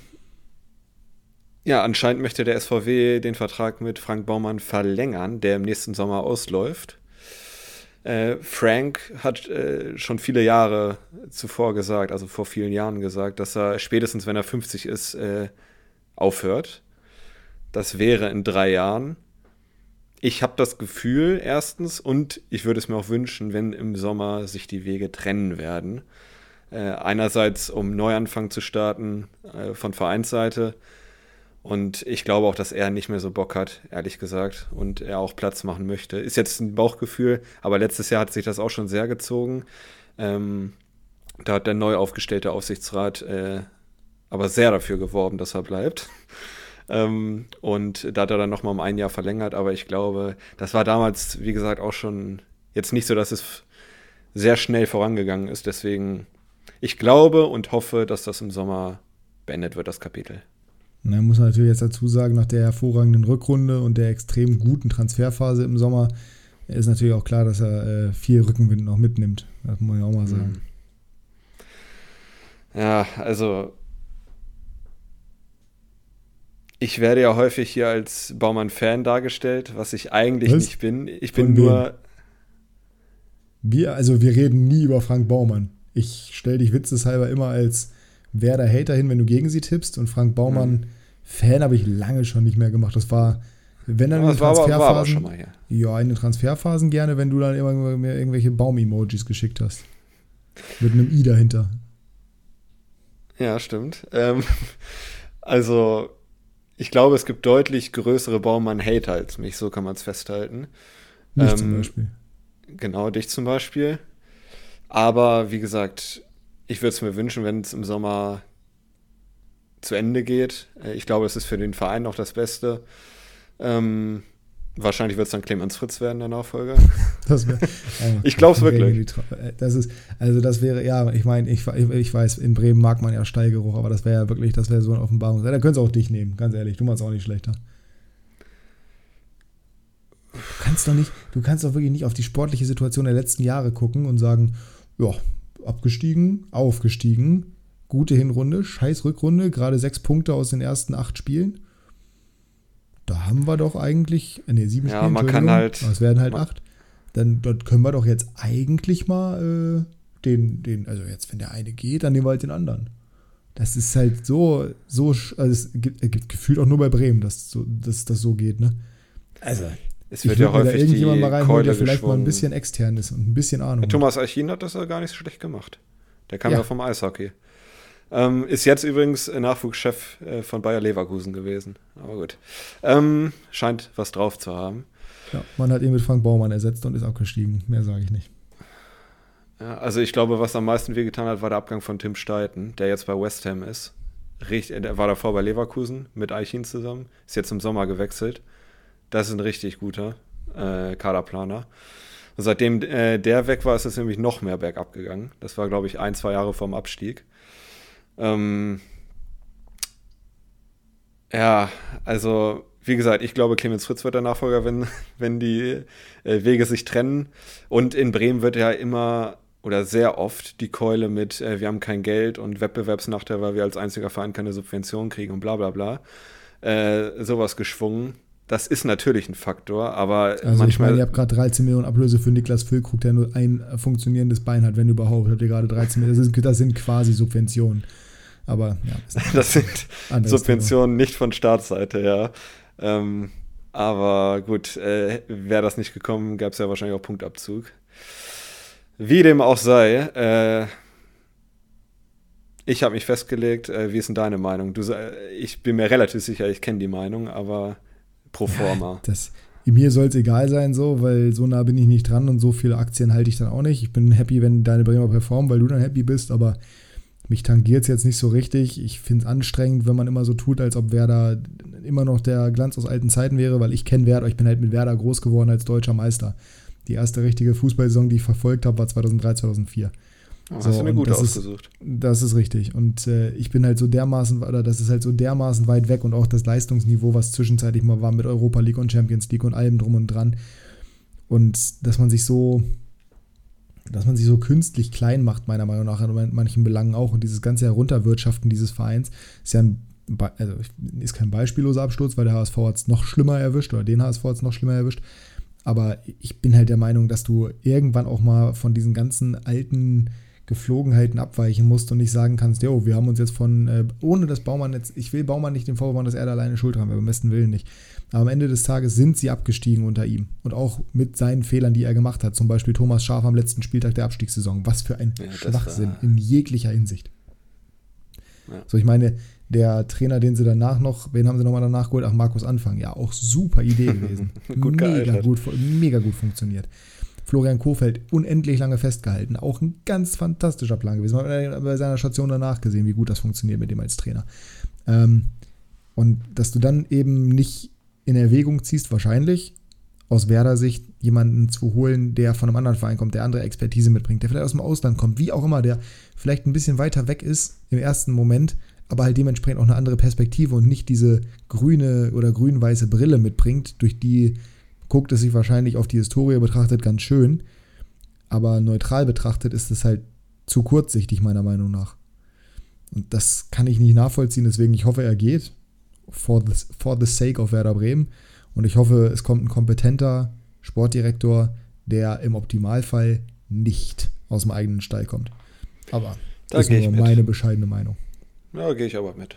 Speaker 3: ja, anscheinend möchte der SVW den Vertrag mit Frank Baumann verlängern, der im nächsten Sommer ausläuft. Äh, Frank hat äh, schon viele Jahre zuvor gesagt, also vor vielen Jahren gesagt, dass er spätestens, wenn er 50 ist, äh, aufhört. Das wäre in drei Jahren. Ich habe das Gefühl, erstens, und ich würde es mir auch wünschen, wenn im Sommer sich die Wege trennen werden. Äh, einerseits, um Neuanfang zu starten äh, von Vereinsseite. Und ich glaube auch, dass er nicht mehr so Bock hat, ehrlich gesagt. Und er auch Platz machen möchte. Ist jetzt ein Bauchgefühl, aber letztes Jahr hat sich das auch schon sehr gezogen. Ähm, da hat der neu aufgestellte Aufsichtsrat äh, aber sehr dafür geworben, dass er bleibt. Ähm, und da hat er dann nochmal um ein Jahr verlängert. Aber ich glaube, das war damals, wie gesagt, auch schon jetzt nicht so, dass es sehr schnell vorangegangen ist. Deswegen, ich glaube und hoffe, dass das im Sommer beendet wird, das Kapitel.
Speaker 2: Und dann muss man natürlich jetzt dazu sagen, nach der hervorragenden Rückrunde und der extrem guten Transferphase im Sommer ist natürlich auch klar, dass er äh, viel Rückenwind noch mitnimmt. Das muss man ja auch mal sagen.
Speaker 3: Ja, also ich werde ja häufig hier als Baumann-Fan dargestellt, was ich eigentlich
Speaker 2: Was?
Speaker 3: nicht bin. Ich bin nur,
Speaker 2: Wir, also wir reden nie über Frank Baumann. Ich stelle dich witzeshalber immer als Werder-Hater hin, wenn du gegen sie tippst. Und Frank Baumann, Fan habe ich lange schon nicht mehr gemacht. Das war, wenn dann in
Speaker 3: das
Speaker 2: den
Speaker 3: war aber, war aber
Speaker 2: Transferphasen.
Speaker 3: schon mal hier.
Speaker 2: Ja, in den Transferphasen gerne, wenn du dann immer mir irgendwelche Baum-Emojis geschickt hast. Mit einem I dahinter.
Speaker 3: Ja, stimmt. Ähm, also, ich glaube, es gibt deutlich größere Baumann-Hater als mich, so kann man es festhalten.
Speaker 2: Mich
Speaker 3: Ähm,
Speaker 2: zum Beispiel.
Speaker 3: Genau, dich zum Beispiel. Aber wie gesagt, ich würde es mir wünschen, wenn es im Sommer zu Ende geht. Äh, Ich glaube, es ist für den Verein noch das Beste. Ähm, wahrscheinlich wird es dann Clemens Fritz werden, der Nachfolger.
Speaker 2: Das wär, oh,
Speaker 3: Ich
Speaker 2: das wäre
Speaker 3: wirklich.
Speaker 2: äh, Das ist, also das wäre, ja, ich meine, ich, ich weiß, in Bremen mag man ja Stallgeruch, aber das wäre ja wirklich, das wäre so eine Offenbarung. Da könntest du auch dich nehmen, ganz ehrlich. Du machst auch nicht schlechter. Du kannst doch nicht, du kannst doch wirklich nicht auf die sportliche Situation der letzten Jahre gucken und sagen, ja, abgestiegen, aufgestiegen, gute Hinrunde, scheiß Rückrunde, gerade sechs Punkte aus den ersten acht Spielen. Da haben wir doch eigentlich, ne, sieben
Speaker 3: Ja,
Speaker 2: Spiele,
Speaker 3: man kann halt-
Speaker 2: aber es werden halt
Speaker 3: man-
Speaker 2: acht. Dann dort können wir doch jetzt eigentlich mal äh, den, den, also jetzt, wenn der eine geht, dann nehmen wir halt den anderen. Das ist halt so, so, also es gibt, es gibt gefühlt auch nur bei Bremen, dass, so, dass das so geht, ne? Also,
Speaker 3: Es
Speaker 2: ich
Speaker 3: wird
Speaker 2: würde
Speaker 3: ja
Speaker 2: da
Speaker 3: häufig die
Speaker 2: irgendjemand mal reinholen, der vielleicht mal ein bisschen extern ist und ein bisschen Ahnung.
Speaker 3: Thomas Archin hat das ja gar nicht so schlecht gemacht. Der kam
Speaker 2: Ja.
Speaker 3: ja, vom Eishockey. Ähm, ist jetzt übrigens äh, Nachwuchschef äh, von Bayer Leverkusen gewesen. Aber gut. Ähm, scheint was drauf zu haben.
Speaker 2: Ja, man hat ihn mit Frank Baumann ersetzt und ist abgestiegen. Mehr sage ich nicht.
Speaker 3: Ja, also ich glaube, was am meisten wehgetan hat, war der Abgang von Tim Steiten, der jetzt bei West Ham ist. Richtig, der war davor bei Leverkusen mit Eichin zusammen, ist jetzt im Sommer gewechselt. Das ist ein richtig guter äh, Kaderplaner. Und seitdem äh, der weg war, ist es nämlich noch mehr bergab gegangen. Das war, glaube ich, ein, zwei Jahre vorm Abstieg. Ähm, ja, also wie gesagt, ich glaube, Clemens Fritz wird der Nachfolger, wenn, wenn die äh, Wege sich trennen. Und in Bremen wird ja immer oder sehr oft die Keule mit, äh, wir haben kein Geld und Wettbewerbsnachteil, weil wir als einziger Verein keine Subvention kriegen und bla bla bla, äh, sowas geschwungen. Das ist natürlich ein Faktor, aber
Speaker 2: Also ich
Speaker 3: manchmal.
Speaker 2: meine, ihr habt gerade 13 Millionen Ablöse für Niklas Füllkrug, der nur ein äh, funktionierendes Bein hat, wenn überhaupt. Habt ihr gerade 13 Millionen. Das, ist, das sind quasi Subventionen. Aber ja,
Speaker 3: das sind Subventionen nicht von Staatsseite, ja. Ähm, aber gut, äh, wäre das nicht gekommen, gab es ja wahrscheinlich auch Punktabzug. Wie dem auch sei, äh, ich habe mich festgelegt. Äh, wie ist denn deine Meinung? Du, ich bin mir relativ sicher, ich kenne die Meinung, aber pro forma.
Speaker 2: Ja, das, mir soll es egal sein, so, weil so nah bin ich nicht dran und so viele Aktien halte ich dann auch nicht. Ich bin happy, wenn deine Bremer performen, weil du dann happy bist, aber mich tangiert es jetzt nicht so richtig. Ich finde es anstrengend, wenn man immer so tut, als ob Werder immer noch der Glanz aus alten Zeiten wäre, weil ich kenne Werder, ich bin halt mit Werder groß geworden als deutscher Meister. Die erste richtige Fußballsaison, die ich verfolgt habe, war 2003, 2004.
Speaker 3: Oh, so, hast du mir gut
Speaker 2: das
Speaker 3: ausgesucht.
Speaker 2: Ist, das ist richtig. Und äh, ich bin halt so dermaßen, oder das ist halt so dermaßen weit weg und auch das Leistungsniveau, was zwischenzeitlich mal war mit Europa League und Champions League und allem drum und dran. Und dass man sich so, dass man sich so künstlich klein macht, meiner Meinung nach, in manchen Belangen auch. Und dieses ganze Herunterwirtschaften dieses Vereins ist ja ein, also ist kein beispielloser Absturz, weil der HSV hat es noch schlimmer erwischt oder den HSV hat es noch schlimmer erwischt. Aber ich bin halt der Meinung, dass du irgendwann auch mal von diesen ganzen alten Geflogenheiten abweichen musst und nicht sagen kannst, jo, wir haben uns jetzt von, äh, ohne dass Baumann jetzt, ich will Baumann nicht den Vorwurf machen, dass er da alleine Schuld haben, aber am besten Willen nicht. Aber am Ende des Tages sind sie abgestiegen unter ihm und auch mit seinen Fehlern, die er gemacht hat. Zum Beispiel Thomas Schaf am letzten Spieltag der Abstiegssaison. Was für ein ja, Schwachsinn war... in jeglicher Hinsicht. Ja. So, ich meine, der Trainer, den sie danach noch, wen haben sie nochmal danach geholt? Ach, Markus Anfang. Ja, auch super Idee gewesen. gut mega, gut, mega gut funktioniert. Florian Kofeld unendlich lange festgehalten. Auch ein ganz fantastischer Plan gewesen. Man hat bei seiner Station danach gesehen, wie gut das funktioniert mit dem als Trainer. Ähm, und dass du dann eben nicht in Erwägung ziehst, wahrscheinlich aus Werder-Sicht jemanden zu holen, der von einem anderen Verein kommt, der andere Expertise mitbringt, der vielleicht aus dem Ausland kommt, wie auch immer, der vielleicht ein bisschen weiter weg ist im ersten Moment, aber halt dementsprechend auch eine andere Perspektive und nicht diese grüne oder grün-weiße Brille mitbringt, durch die guckt es sich wahrscheinlich auf die Historie betrachtet ganz schön, aber neutral betrachtet ist es halt zu kurzsichtig, meiner Meinung nach. Und das kann ich nicht nachvollziehen, deswegen ich hoffe, er geht. For the, for the sake of Werder Bremen. Und ich hoffe, es kommt ein kompetenter Sportdirektor, der im Optimalfall nicht aus dem eigenen Stall kommt. Aber da das ist nur meine bescheidene Meinung.
Speaker 3: Ja, gehe ich aber mit.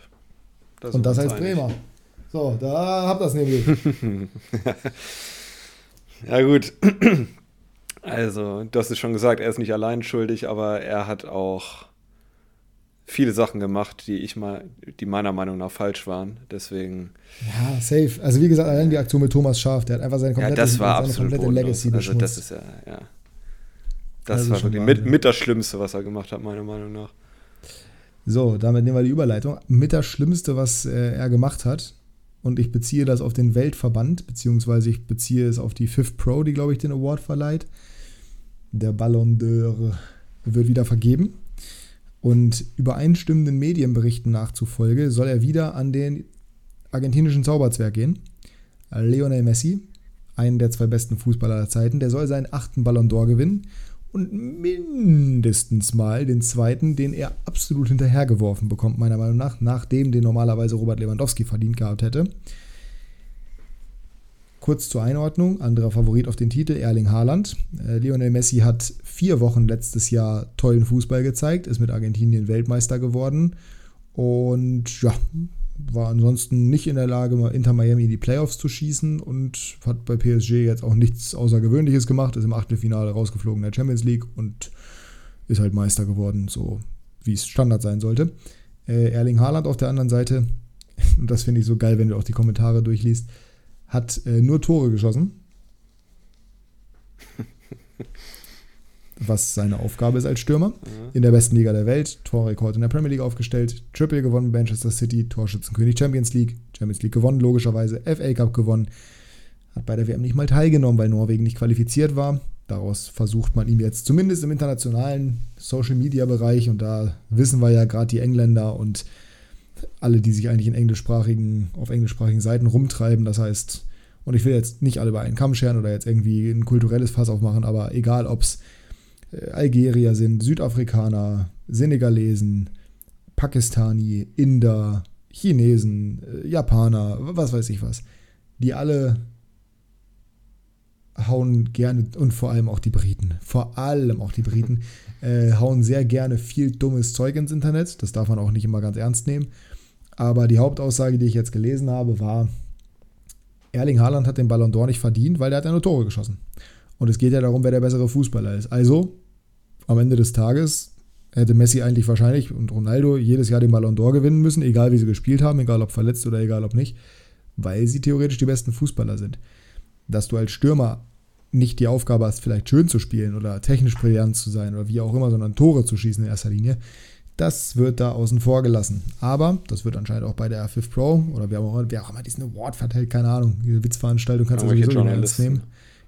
Speaker 2: Das Und das heißt Bremer. So, da habt ihr es nämlich.
Speaker 3: Ja, gut. Also, du hast es schon gesagt, er ist nicht allein schuldig, aber er hat auch viele Sachen gemacht, die ich mal, die meiner Meinung nach falsch waren. Deswegen.
Speaker 2: Ja, safe. Also wie gesagt, allein die Aktion mit Thomas Scharf, der hat einfach seine komplette,
Speaker 3: ja, das war seine komplette Legacy Also das ist ja, ja. Das, das war wirklich mit, mit das Schlimmste, was er gemacht hat, meiner Meinung nach.
Speaker 2: So, damit nehmen wir die Überleitung. Mit das Schlimmste, was äh, er gemacht hat, und ich beziehe das auf den Weltverband, beziehungsweise ich beziehe es auf die Fifth Pro, die, glaube ich, den Award verleiht. Der Ballon d'Or wird wieder vergeben. Und übereinstimmenden Medienberichten nachzufolge soll er wieder an den argentinischen Zauberzwerg gehen. Lionel Messi, einen der zwei besten Fußballer der Zeiten, der soll seinen achten Ballon d'Or gewinnen und mindestens mal den zweiten, den er absolut hinterhergeworfen bekommt, meiner Meinung nach, nachdem den normalerweise Robert Lewandowski verdient gehabt hätte. Kurz zur Einordnung, anderer Favorit auf den Titel, Erling Haaland. Äh, Lionel Messi hat vier Wochen letztes Jahr tollen Fußball gezeigt, ist mit Argentinien Weltmeister geworden und ja, war ansonsten nicht in der Lage, Inter Miami in die Playoffs zu schießen und hat bei PSG jetzt auch nichts Außergewöhnliches gemacht, ist im Achtelfinale rausgeflogen in der Champions League und ist halt Meister geworden, so wie es Standard sein sollte. Äh, Erling Haaland auf der anderen Seite, und das finde ich so geil, wenn du auch die Kommentare durchliest, hat äh, nur Tore geschossen. Was seine Aufgabe ist als Stürmer. Mhm. In der besten Liga der Welt, Torrekord in der Premier League aufgestellt, Triple gewonnen, Manchester City, Torschützenkönig Champions League, Champions League gewonnen, logischerweise, FA Cup gewonnen. Hat bei der WM nicht mal teilgenommen, weil Norwegen nicht qualifiziert war. Daraus versucht man ihm jetzt zumindest im internationalen Social Media Bereich, und da wissen wir ja gerade die Engländer und alle, die sich eigentlich in englischsprachigen, auf englischsprachigen Seiten rumtreiben, das heißt, und ich will jetzt nicht alle bei einen Kamm scheren oder jetzt irgendwie ein kulturelles Fass aufmachen, aber egal, ob es Algerier sind, Südafrikaner, Senegalesen, Pakistani, Inder, Chinesen, äh, Japaner, was weiß ich was. Die alle hauen gerne, und vor allem auch die Briten, vor allem auch die Briten, äh, hauen sehr gerne viel dummes Zeug ins Internet. Das darf man auch nicht immer ganz ernst nehmen. Aber die Hauptaussage, die ich jetzt gelesen habe, war, Erling Haaland hat den Ballon d'Or nicht verdient, weil er hat ja nur Tore geschossen. Und es geht ja darum, wer der bessere Fußballer ist. Also, am Ende des Tages hätte Messi eigentlich wahrscheinlich und Ronaldo jedes Jahr den Ballon d'Or gewinnen müssen, egal wie sie gespielt haben, egal ob verletzt oder egal ob nicht, weil sie theoretisch die besten Fußballer sind. Dass du als Stürmer nicht die Aufgabe hast, vielleicht schön zu spielen oder technisch brillant zu sein oder wie auch immer, sondern Tore zu schießen in erster Linie, das wird da außen vor gelassen. Aber das wird anscheinend auch bei der R5 Pro oder wer auch, wer auch immer diesen Award verteilt, keine Ahnung, diese Witzveranstaltung kannst du sowieso nicht ernst nehmen.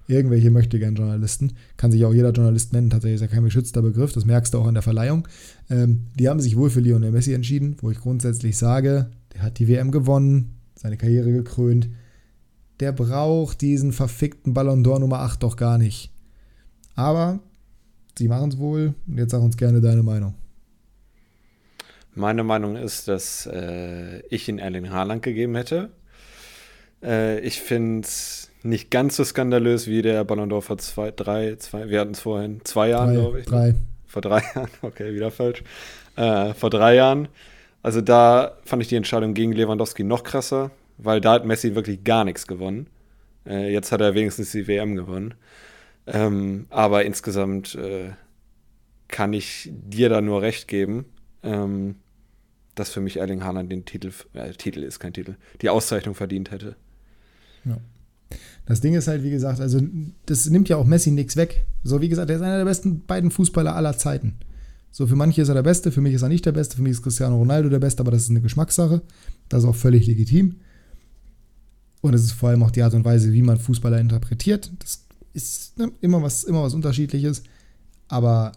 Speaker 2: Irgendwelche möchtegern Journalisten. Kann sich auch jeder Journalist nennen, tatsächlich ist ja kein geschützter Begriff, das merkst du auch an der Verleihung. Ähm, die haben sich wohl für Lionel Messi entschieden, wo ich grundsätzlich sage, der hat die WM gewonnen, seine Karriere gekrönt. Der braucht diesen verfickten Ballon d'Or Nummer 8 doch gar nicht. Aber sie machen es wohl und jetzt sag uns gerne deine Meinung.
Speaker 3: Meine Meinung ist, dass äh, ich ihn Erling Haaland gegeben hätte. Äh, ich finde es nicht ganz so skandalös wie der Ballon d'Or vor zwei, drei, zwei, wir hatten es vorhin, zwei Jahren, glaube ich.
Speaker 2: Drei.
Speaker 3: Vor drei Jahren, okay, wieder falsch. Äh, vor drei Jahren. Also da fand ich die Entscheidung gegen Lewandowski noch krasser, weil da hat Messi wirklich gar nichts gewonnen. Äh, jetzt hat er wenigstens die WM gewonnen. Ähm, aber insgesamt äh, kann ich dir da nur recht geben. Ähm, dass für mich Erling Haaland den Titel, äh, Titel ist kein Titel, die Auszeichnung verdient hätte.
Speaker 2: Ja. Das Ding ist halt, wie gesagt, also das nimmt ja auch Messi nichts weg. So, wie gesagt, er ist einer der besten beiden Fußballer aller Zeiten. So, für manche ist er der Beste, für mich ist er nicht der Beste, für mich ist Cristiano Ronaldo der Beste, aber das ist eine Geschmackssache. Das ist auch völlig legitim. Und es ist vor allem auch die Art und Weise, wie man Fußballer interpretiert. Das ist ne, immer, was, immer was Unterschiedliches. Aber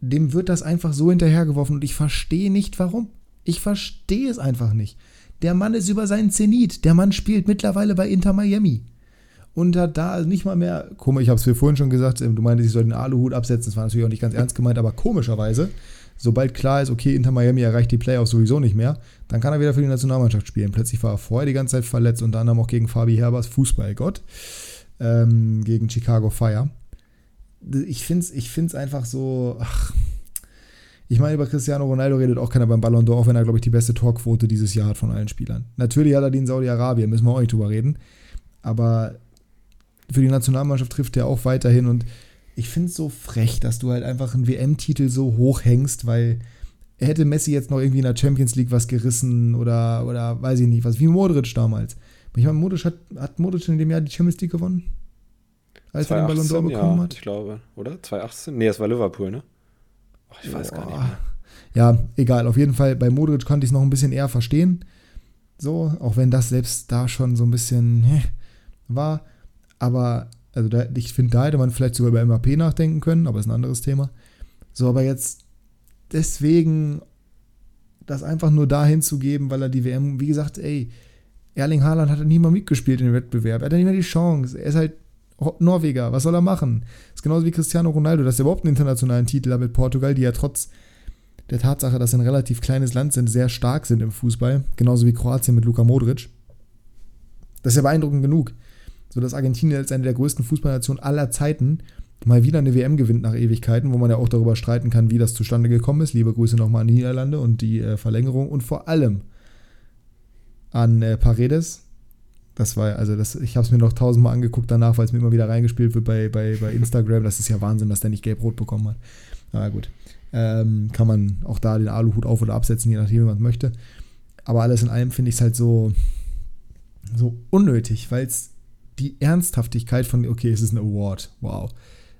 Speaker 2: dem wird das einfach so hinterhergeworfen und ich verstehe nicht, warum. Ich verstehe es einfach nicht. Der Mann ist über seinen Zenit. Der Mann spielt mittlerweile bei Inter Miami. Und hat da nicht mal mehr, komisch, ich habe es mir vorhin schon gesagt, du meintest, ich soll den Aluhut absetzen. Das war natürlich auch nicht ganz ernst gemeint, aber komischerweise, sobald klar ist, okay, Inter Miami erreicht die Playoffs sowieso nicht mehr, dann kann er wieder für die Nationalmannschaft spielen. Plötzlich war er vorher die ganze Zeit verletzt, unter anderem auch gegen Fabi Herbers, Fußballgott, ähm, gegen Chicago Fire. Ich finde es ich find's einfach so, ach, ich meine, über Cristiano Ronaldo redet auch keiner beim Ballon d'Or, auch wenn er, glaube ich, die beste Torquote dieses Jahr hat von allen Spielern. Natürlich hat er die in Saudi-Arabien, müssen wir auch nicht drüber reden. Aber für die Nationalmannschaft trifft er auch weiterhin und ich finde es so frech, dass du halt einfach einen WM-Titel so hoch hängst, weil er hätte Messi jetzt noch irgendwie in der Champions League was gerissen oder, oder weiß ich nicht, was, wie Modric damals. Ich meine, Modric hat, hat Modric in dem Jahr die Champions League gewonnen?
Speaker 3: Als 2018, er den Ballon d'Or bekommen ja, hat? ich glaube, oder? 2018? Nee, es war Liverpool, ne? Ich weiß Boah. gar nicht mehr.
Speaker 2: Ja, egal. Auf jeden Fall, bei Modric konnte ich es noch ein bisschen eher verstehen. So, auch wenn das selbst da schon so ein bisschen war. Aber, also da, ich finde, da hätte man vielleicht sogar über MAP nachdenken können, aber ist ein anderes Thema. So, aber jetzt deswegen das einfach nur dahin zu geben, weil er die WM, wie gesagt, ey, Erling Haaland hat nie mal mitgespielt in dem Wettbewerb. Er hat nicht mehr die Chance. Er ist halt Norweger, was soll er machen? Das ist genauso wie Cristiano Ronaldo, dass er überhaupt einen internationalen Titel hat mit Portugal, die ja trotz der Tatsache, dass sie ein relativ kleines Land sind, sehr stark sind im Fußball. Genauso wie Kroatien mit Luka Modric. Das ist ja beeindruckend genug. So dass Argentinien als eine der größten Fußballnationen aller Zeiten mal wieder eine WM gewinnt nach Ewigkeiten, wo man ja auch darüber streiten kann, wie das zustande gekommen ist. Liebe Grüße nochmal an die Niederlande und die äh, Verlängerung und vor allem an äh, Paredes, das war, also das, ich habe es mir noch tausendmal angeguckt danach, weil es mir immer wieder reingespielt wird bei, bei, bei Instagram. Das ist ja Wahnsinn, dass der nicht gelb-rot bekommen hat. Na gut. Ähm, kann man auch da den Aluhut auf- oder absetzen, je nachdem, wie man möchte. Aber alles in allem finde ich es halt so, so unnötig, weil es die Ernsthaftigkeit von, okay, es ist ein Award, wow.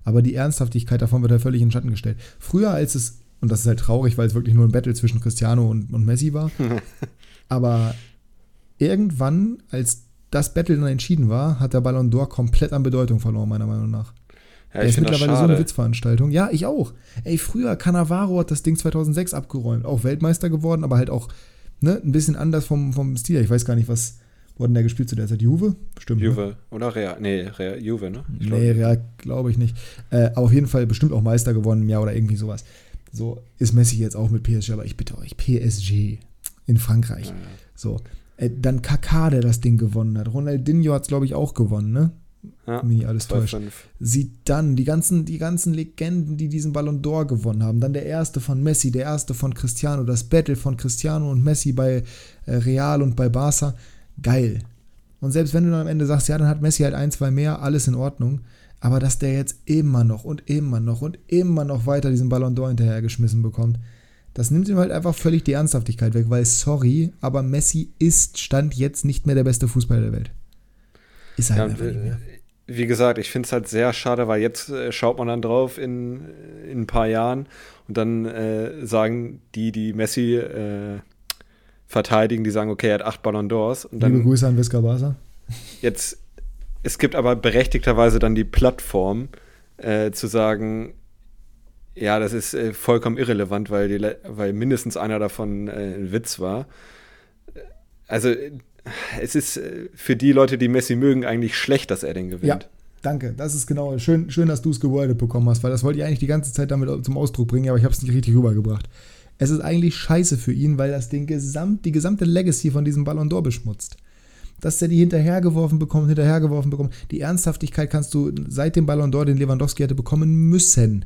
Speaker 2: Aber die Ernsthaftigkeit davon wird halt völlig in den Schatten gestellt. Früher, als es, und das ist halt traurig, weil es wirklich nur ein Battle zwischen Cristiano und, und Messi war, aber irgendwann, als das Battle dann entschieden war, hat der Ballon d'Or komplett an Bedeutung verloren, meiner Meinung nach. Ja, der ist mittlerweile so eine Witzveranstaltung. Ja, ich auch. Ey, früher, Cannavaro hat das Ding 2006 abgeräumt. Auch Weltmeister geworden, aber halt auch ne, ein bisschen anders vom, vom Stil. Ich weiß gar nicht, was wurde der gespielt zu der Zeit? Juve?
Speaker 3: Bestimmt. Ne? Juve. Ne? Oder Real? Nee, Real, Juve, ne?
Speaker 2: Ich nee, Real glaube ich nicht. Äh, aber auf jeden Fall bestimmt auch Meister geworden im Jahr oder irgendwie sowas. So ist Messi jetzt auch mit PSG, aber ich bitte euch, PSG in Frankreich. Ja, ja. So. Äh, dann Kaká, der das Ding gewonnen hat. Ronaldinho hat es, glaube ich, auch gewonnen, ne? Ja, Mir alles täuscht. Sieht dann die ganzen, die ganzen Legenden, die diesen Ballon d'Or gewonnen haben. Dann der erste von Messi, der erste von Cristiano, das Battle von Cristiano und Messi bei äh, Real und bei Barca. Geil. Und selbst wenn du dann am Ende sagst, ja, dann hat Messi halt ein, zwei mehr, alles in Ordnung. Aber dass der jetzt immer noch und immer noch und immer noch weiter diesen Ballon d'Or hinterhergeschmissen bekommt, das nimmt ihm halt einfach völlig die Ernsthaftigkeit weg, weil sorry, aber Messi ist Stand jetzt nicht mehr der beste Fußballer der Welt.
Speaker 3: Ist halt ja, einfach nicht mehr. Wie gesagt, ich finde es halt sehr schade, weil jetzt äh, schaut man dann drauf in, in ein paar Jahren und dann äh, sagen die, die Messi äh, verteidigen, die sagen, okay, er hat acht Ballon d'Ors.
Speaker 2: Liebe Grüße an Visca Barca.
Speaker 3: Jetzt es gibt aber berechtigterweise dann die Plattform äh, zu sagen, ja, das ist äh, vollkommen irrelevant, weil, die, weil mindestens einer davon äh, ein Witz war. Also es ist äh, für die Leute, die Messi mögen, eigentlich schlecht, dass er den gewinnt.
Speaker 2: Ja. Danke, das ist genau schön, schön dass du es gewordet bekommen hast, weil das wollte ich eigentlich die ganze Zeit damit zum Ausdruck bringen, aber ich habe es nicht richtig rübergebracht. Es ist eigentlich scheiße für ihn, weil das den gesamt, die gesamte Legacy von diesem Ballon d'Or beschmutzt. Dass der die hinterhergeworfen bekommt, hinterhergeworfen bekommt. Die Ernsthaftigkeit kannst du seit dem Ballon d'Or, den Lewandowski hätte bekommen müssen,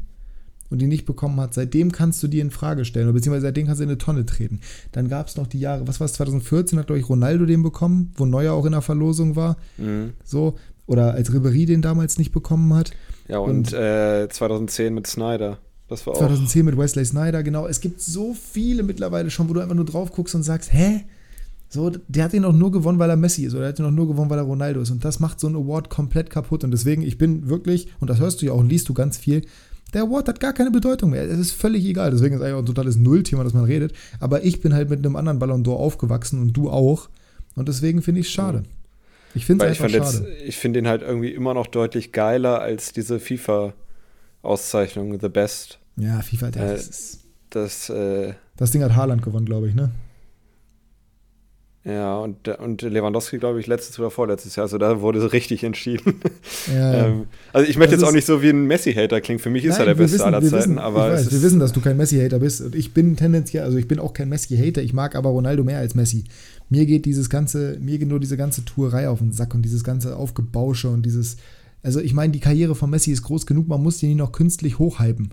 Speaker 2: und die nicht bekommen hat, seitdem kannst du die in Frage stellen, beziehungsweise seitdem kannst du in eine Tonne treten. Dann gab es noch die Jahre, was war es, 2014 hat, glaube ich, Ronaldo den bekommen, wo Neuer auch in der Verlosung war. Mhm. So, oder als Ribery den damals nicht bekommen hat.
Speaker 3: Ja, und, und äh, 2010 mit Snyder. Das war
Speaker 2: 2010 auch. mit Wesley Snyder, genau. Es gibt so viele mittlerweile schon, wo du einfach nur drauf guckst und sagst, hä? So, der hat ihn auch nur gewonnen, weil er Messi ist, oder der hat ihn auch nur gewonnen, weil er Ronaldo ist. Und das macht so einen Award komplett kaputt. Und deswegen, ich bin wirklich, und das hörst du ja auch und liest du ganz viel, der Award hat gar keine Bedeutung mehr. Es ist völlig egal. Deswegen ist eigentlich auch ein totales Nullthema, dass man redet. Aber ich bin halt mit einem anderen Ballon d'Or aufgewachsen und du auch. Und deswegen finde ich es schade. Ich finde es einfach
Speaker 3: schade. Jetzt, ich finde ihn halt irgendwie immer noch deutlich geiler als diese FIFA-Auszeichnung, The Best.
Speaker 2: Ja, FIFA,
Speaker 3: der, äh, ist. Das, äh,
Speaker 2: das Ding hat Haaland gewonnen, glaube ich, ne?
Speaker 3: Ja, und, und Lewandowski, glaube ich, letztes oder vorletztes Jahr. Also da wurde es richtig entschieden. Ja, ähm, also ich möchte jetzt auch nicht so wie ein Messi-Hater klingen. Für mich ist Nein, er der Beste wissen, aller Zeiten.
Speaker 2: Wissen,
Speaker 3: aber
Speaker 2: weiß, wir wissen, dass du kein Messi-Hater bist. Und ich bin tendenziell, also ich bin auch kein Messi-Hater. Ich mag aber Ronaldo mehr als Messi. Mir geht dieses ganze, mir geht nur diese ganze Tourerei auf den Sack und dieses ganze Aufgebausche und dieses. Also ich meine, die Karriere von Messi ist groß genug, man muss die nicht noch künstlich hochhypen.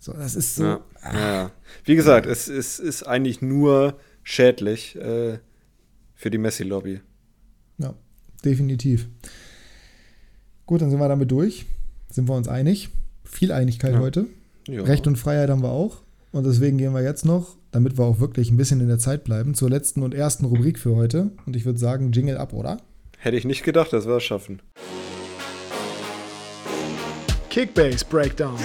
Speaker 2: So, das ist so.
Speaker 3: Ja, ah. ja. Wie gesagt, es, es ist eigentlich nur schädlich. Äh, für die Messi-Lobby.
Speaker 2: Ja, definitiv. Gut, dann sind wir damit durch. Sind wir uns einig? Viel Einigkeit ja. heute. Ja. Recht und Freiheit haben wir auch. Und deswegen gehen wir jetzt noch, damit wir auch wirklich ein bisschen in der Zeit bleiben, zur letzten und ersten Rubrik für heute. Und ich würde sagen, Jingle ab, oder?
Speaker 3: Hätte ich nicht gedacht, dass wir es schaffen.
Speaker 1: Kickbase Breakdown.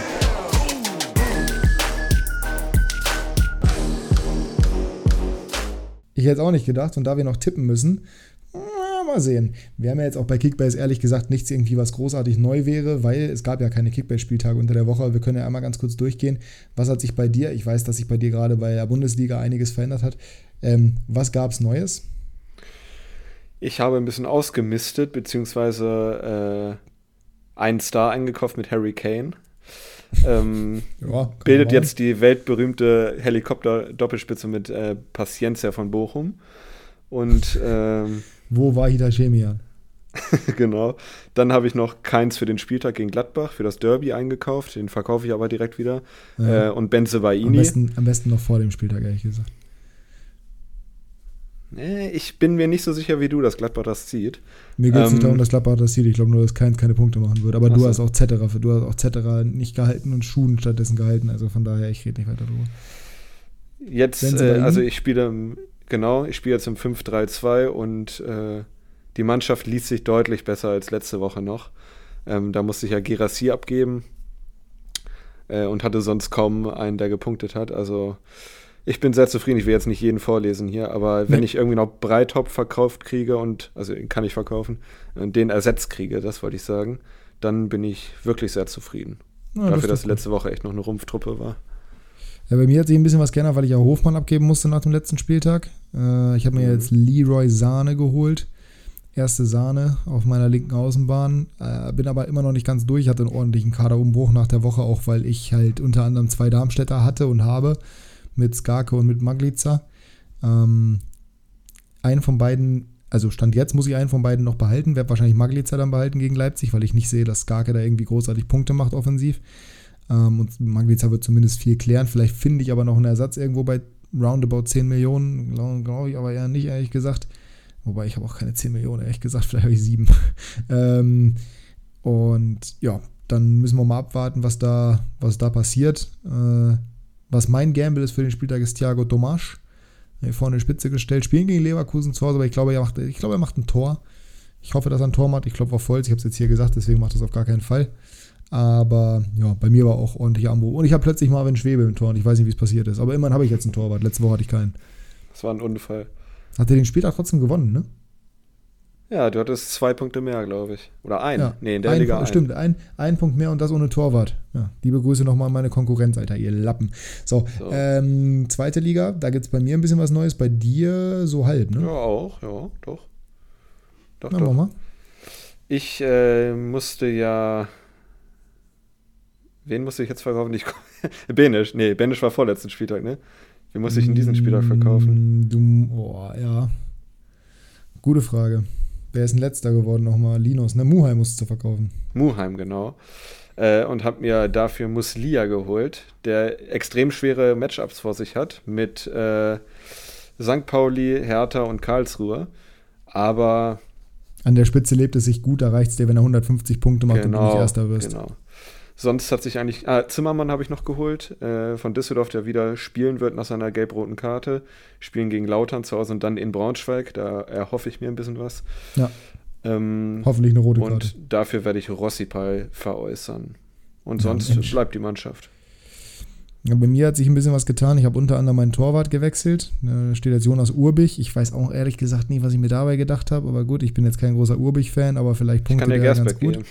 Speaker 2: Ich hätte es auch nicht gedacht. Und da wir noch tippen müssen, mal sehen. Wir haben ja jetzt auch bei Kickbase ehrlich gesagt nichts irgendwie, was großartig neu wäre, weil es gab ja keine Kickbase-Spieltage unter der Woche. Wir können ja einmal ganz kurz durchgehen. Was hat sich bei dir, ich weiß, dass sich bei dir gerade bei der Bundesliga einiges verändert hat. Ähm, was gab es Neues?
Speaker 3: Ich habe ein bisschen ausgemistet, beziehungsweise äh, einen Star eingekauft mit Harry Kane. Ähm, ja, bildet jetzt die weltberühmte Helikopter-Doppelspitze mit äh, Paciencia von Bochum. Und ähm,
Speaker 2: wo war Hitachemian?
Speaker 3: genau. Dann habe ich noch keins für den Spieltag gegen Gladbach, für das Derby eingekauft. Den verkaufe ich aber direkt wieder. Ja. Äh, und Benze Baini. Am
Speaker 2: besten, am besten noch vor dem Spieltag, ehrlich gesagt.
Speaker 3: Ich bin mir nicht so sicher wie du, dass Gladbach das zieht.
Speaker 2: Mir geht es ähm, nicht darum, dass Gladbach das zieht. Ich glaube nur, dass Keins keine Punkte machen wird. Aber du so. hast auch Zetterer, du hast auch Zetterer nicht gehalten und Schuhen stattdessen gehalten. Also von daher, ich rede nicht weiter drüber.
Speaker 3: Jetzt, äh, also ich spiele, genau, ich spiele jetzt im 5-3-2 und äh, die Mannschaft liest sich deutlich besser als letzte Woche noch. Ähm, da musste ich ja Girassi abgeben äh, und hatte sonst kaum einen, der gepunktet hat. Also ich bin sehr zufrieden. Ich will jetzt nicht jeden vorlesen hier, aber wenn ich irgendwie noch Breitop verkauft kriege und, also kann ich verkaufen, und den ersetzt kriege, das wollte ich sagen, dann bin ich wirklich sehr zufrieden. Ja, Dafür, das dass letzte Woche echt noch eine Rumpftruppe war.
Speaker 2: Ja, bei mir hat sich ein bisschen was geändert, weil ich ja Hofmann abgeben musste nach dem letzten Spieltag. Äh, ich habe mir mhm. jetzt Leroy Sahne geholt. Erste Sahne auf meiner linken Außenbahn. Äh, bin aber immer noch nicht ganz durch. Hatte einen ordentlichen Kaderumbruch nach der Woche, auch weil ich halt unter anderem zwei Darmstädter hatte und habe mit Skarke und mit Maglica. Ähm, einen von beiden, also Stand jetzt muss ich einen von beiden noch behalten, werde wahrscheinlich Maglica dann behalten gegen Leipzig, weil ich nicht sehe, dass Skarke da irgendwie großartig Punkte macht offensiv. Ähm, und Maglica wird zumindest viel klären. Vielleicht finde ich aber noch einen Ersatz irgendwo bei roundabout 10 Millionen, glaube glaub ich aber eher nicht, ehrlich gesagt. Wobei ich habe auch keine 10 Millionen, ehrlich gesagt, vielleicht habe ich 7. ähm, und ja, dann müssen wir mal abwarten, was da, was da passiert. Äh, was mein Gamble ist für den Spieltag, ist Thiago Tomasch. Hier vorne in die Spitze gestellt. Spielen gegen Leverkusen zu Hause, aber ich glaube, er macht, ich glaube, er macht ein Tor. Ich hoffe, dass er ein Tor macht. Ich klopfe auf Holz. Ich habe es jetzt hier gesagt, deswegen macht das auf gar keinen Fall. Aber ja, bei mir war auch ordentlicher Ambro. Und ich habe plötzlich Marvin Schwebe im Tor und ich weiß nicht, wie es passiert ist. Aber immerhin habe ich jetzt ein Torwart. Letzte Woche hatte ich keinen.
Speaker 3: Das war ein Unfall.
Speaker 2: Hat er den Spieltag trotzdem gewonnen, ne?
Speaker 3: Ja, du hattest zwei Punkte mehr, glaube ich. Oder ein.
Speaker 2: Ja,
Speaker 3: nee, in der
Speaker 2: ein,
Speaker 3: Liga ein.
Speaker 2: Stimmt, ein, ein Punkt mehr und das ohne Torwart. Ja, liebe Grüße nochmal an meine Konkurrenz, Alter, ihr Lappen. So,
Speaker 3: So.
Speaker 2: Ähm, zweite Liga, da gibt es bei mir ein bisschen was Neues, bei dir so halb, ne?
Speaker 3: Ja, auch, ja, doch. Doch,
Speaker 2: Na,
Speaker 3: doch.
Speaker 2: mal.
Speaker 3: Ich äh, musste ja. Wen musste ich jetzt verkaufen? Ich, Benisch. Nee, Benisch war vorletzten Spieltag, ne? Wen musste ich in diesem Spieltag verkaufen?
Speaker 2: Mm, Du, oh, ja. Gute Frage. Wer ist denn letzter geworden nochmal? Linus, ne? Muheim musst du verkaufen.
Speaker 3: Muheim, genau. Äh, und habe mir dafür Muslia geholt, der extrem schwere Matchups vor sich hat mit äh, St. Pauli, Hertha und Karlsruhe. Aber
Speaker 2: An der Spitze lebt es sich gut, da reicht es dir, wenn er 150 Punkte macht und du nicht
Speaker 3: genau,
Speaker 2: Erster wirst.
Speaker 3: genau. Sonst hat sich eigentlich. Ah, Zimmermann habe ich noch geholt, äh, von Düsseldorf, der wieder spielen wird nach seiner gelb-roten Karte. Spielen gegen Lautern zu Hause und dann in Braunschweig. Da erhoffe ich mir ein bisschen was.
Speaker 2: Ja.
Speaker 3: Ähm,
Speaker 2: Hoffentlich eine rote Karte.
Speaker 3: und dafür werde ich Rossipal veräußern. Und
Speaker 2: Ja,
Speaker 3: sonst
Speaker 2: Mensch.
Speaker 3: bleibt die Mannschaft.
Speaker 2: Ja, bei mir hat sich ein bisschen was getan. Ich habe unter anderem meinen Torwart gewechselt. Da steht jetzt Jonas Urbich. Ich weiß auch ehrlich gesagt nicht, was ich mir dabei gedacht habe. Aber gut, ich bin jetzt kein großer Urbich-Fan, aber vielleicht
Speaker 3: Ich
Speaker 2: punktet er ganz gut.
Speaker 3: geben.